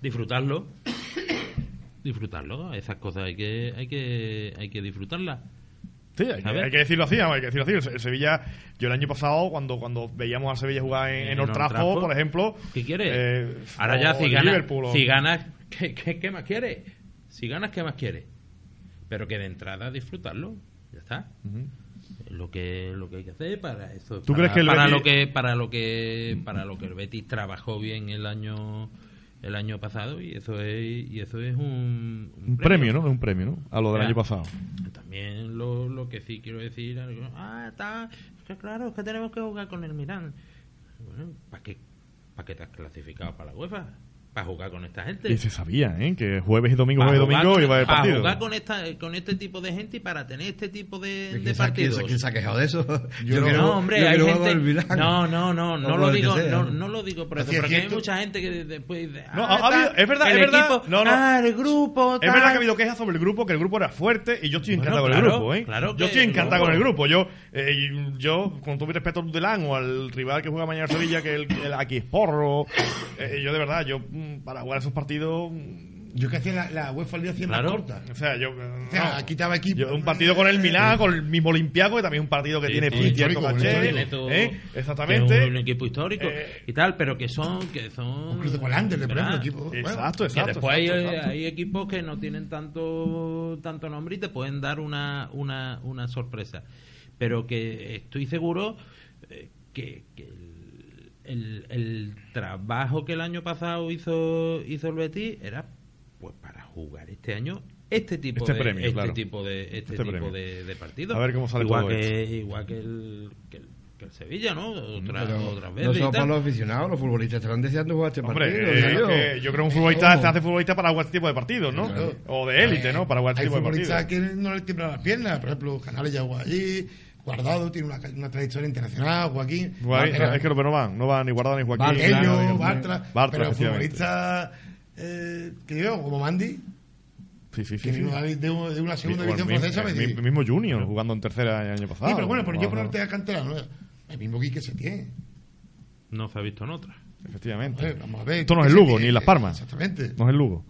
disfrutarlo. Disfrutarlo. Esas cosas hay que, hay que, hay que disfrutarlas. Sí, hay, que- A ver. hay que decirlo así, hay que decirlo así. El, Sevilla, yo el año pasado, cuando, cuando veíamos al Sevilla jugar en, en Old Trafford, por ejemplo. ¿Qué quieres? eh, Ahora ya, si ganas, o- si ganas ¿qué, qué, qué más quieres? Si ganas, ¿qué más quieres? Pero que de entrada disfrutarlo. Ya está. Lo que lo que hay que hacer para eso ¿Tú para, crees que el para Betis- lo que para lo que para lo que el Betis trabajó bien el año el año pasado y eso es y eso es un, Un premio, ¿no? Es un premio, ¿no? A lo del Ya. año pasado. también lo, lo que sí quiero decir ah está es que claro es que tenemos que jugar con el Milán bueno, ¿para qué para qué te has clasificado para la UEFA para jugar con esta gente Y se sabía, ¿eh? Que jueves y domingo, para jueves y jugar domingo con- iba a haber para partido. jugar con esta con este tipo de gente y para tener este tipo de, ¿Quién de partidos quién se ha quejado de eso? Yo no- quiero- no, hombre, yo hay gente. No, no, no, no lo digo, no, no lo digo por eso, porque hay mucha gente que después dice, No, ah, ha habido- es verdad, el es verdad. equipo, No, no. ah, el grupo, Es verdad que ha habido quejas sobre el grupo, que el grupo era fuerte y yo estoy Bueno, encantado con claro, el grupo, ¿eh? claro yo estoy encantado con el grupo. Yo, eh, y yo con todo mi respeto al Dudelán o al rival que juega mañana en Sevilla, que el, el aquí es porro, eh, yo de verdad, yo para jugar esos partidos, mm, yo que hacía la, la UEFA al día 100 Claro. corta o sea, yo... o sea, no. quitaba equipo Yo, un partido con el Milán, con el mismo Olimpiaco, que también es un partido que Sí, tiene sí, cierto caché, ¿eh? que Exactamente. es un equipo histórico Eh, y tal, pero que son que son el Anderlecht, por ¿verdad? ejemplo equipo Exacto, que exacto. después hay, exacto, exacto. hay equipos que no tienen tanto tanto nombre y te pueden dar una, una, una sorpresa. Pero que estoy seguro eh, que, que el, el- trabajo que el año pasado hizo, hizo el Betis era pues para jugar este año este tipo Este de premio, este claro. tipo de este, Este tipo premio. de, de partidos. A ver cómo sale igual todo que igual que el, que el, que el Sevilla, ¿no? Otra, otras no veces y solo para los aficionados, los futbolistas estarán deseando jugar este Hombre, partido. eh, yo. que yo creo que un futbolista ¿Cómo? se hace futbolista para jugar este tipo de partidos, ¿no? Claro. O de élite, ¿no? Para jugar este hay tipo de futbolistas partidos. que no le tiemblan las piernas por ejemplo Canales ya jugó allí Guardado tiene una, una trayectoria internacional Joaquín Guay, Bartra- es que los no van, no van ni guardado ni Joaquín. Bartello, Bartra, Bartra, pero futbolistas eh, que yo, como Mandy, Sí, sí, sí. que sí. vino de, de una segunda división mismo- francesa. el mismo Junior jugando en tercera el año pasado. Sí, pero bueno, pero yo Vamos, ponerte a cantera, ¿no? el mismo Quique se tiene. No se ha visto en otra. Efectivamente. Joder, vamos a ver. Esto no es el Lugo, Setién, ni en Las Palmas. Exactamente. No es el Lugo.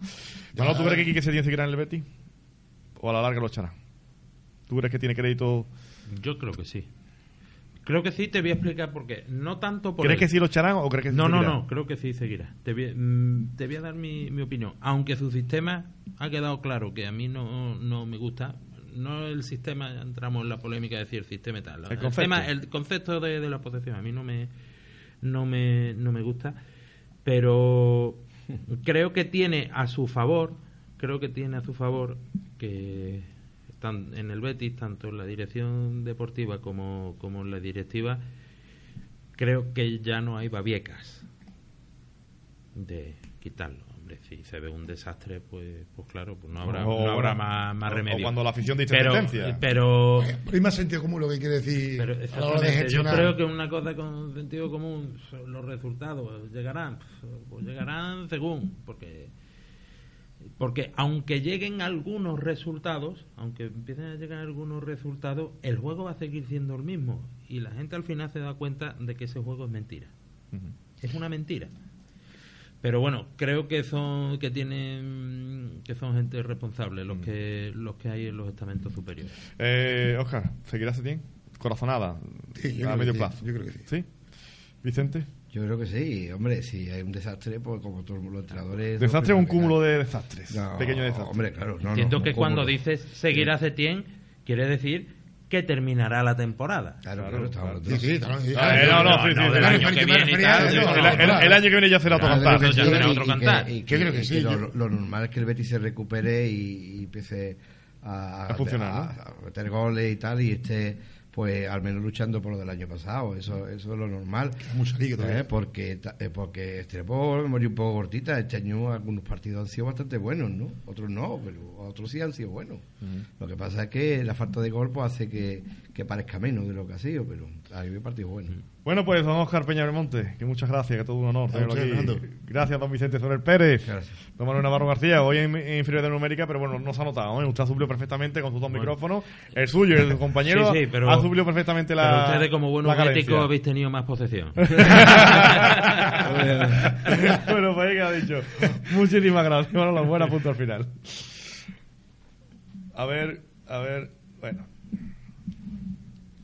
Manolo, ¿tú crees que Quique se tiene en el Betis? ¿O a la larga lo echará? ¿Tú crees que tiene crédito? Yo creo que sí. Creo que sí, te voy a explicar por qué. No tanto por ¿Crees él. que sí lo echarán o crees que sí No, no, seguirá? no, creo que sí seguirá. Te voy, mm, te voy a dar mi, mi opinión. Aunque su sistema ha quedado claro que a mí no, no me gusta. No el sistema, entramos en la polémica de decir el sistema y tal. El concepto. tema- el concepto de, de la posesión a mí no me, no me, no me gusta. Pero creo que tiene a su favor, creo que tiene a su favor que tan- en el Betis, tanto en la dirección deportiva como, como en la directiva, creo que ya no hay babiecas de quitarlo. Hombre, si se ve un desastre, pues, pues claro, pues no habrá, O- no habrá más, más o- o remedio. cuando la afición dice pero, sentencia. pero, Hay más sentido común lo que quiere decir pero a la hora de exactamente, yo creo que una cosa con sentido común, son los resultados llegarán, pues llegarán según, porque porque aunque lleguen algunos resultados, aunque empiecen a llegar algunos resultados, el juego va a seguir siendo el mismo y la gente al final se da cuenta de que ese juego es mentira. Es una mentira. Pero bueno, creo que son que tienen que son gente responsable los que los que hay en los estamentos superiores. Eh, Oscar, ¿seguirá Setién? Corazonada. Sí, yo a creo medio que sí, plazo. yo creo que sí. ¿Sí? Vicente. Yo creo que sí, hombre, si hay un desastre, pues como todos los entrenadores... Desastre o no un cúmulo de desastres. No, Pequeño desastre. Hombre, claro, no, Entiendo no, que cuando cúmulo. dices seguirá Setién, quiere decir que terminará la temporada. Claro, Claro, claro, Sí, sí, claro, sí, no, no, El, año que viene ya será otro cantar. ya Sí, será y- otro y cantar. que- y Yo creo que sí, lo, normal es que el Betis se recupere y, empiece a, A funcionar, a- a meter goles y tal y esté pues al menos luchando por lo del año pasado eso eso es lo normal todavía. ¿eh? porque eh, porque Estrepo murió un poco cortita este año algunos partidos han sido bastante buenos no otros no pero otros sí han sido buenos lo que pasa es que la falta de gol pues, hace que, que parezca menos de lo que ha sido pero ha habido partidos buenos Bueno, pues don Oscar Peña Belmonte, que muchas gracias, que todo un honor tenerlo aquí. gracias, Gracias, don Vicente Soler Pérez. Gracias. Don Manuel Navarro García, hoy en, en inferior de numérica, pero bueno, no se ha notado, ¿eh? Usted ha suplido perfectamente con sus dos micrófonos. El suyo y el de su compañero Sí, sí, pero- ha suplido perfectamente la. Pero ustedes como buenos éticos habéis tenido más posesión. bueno, pues ahí queda dicho. Muchísimas gracias. Bueno, la buena punto al final. A ver, a ver. Bueno.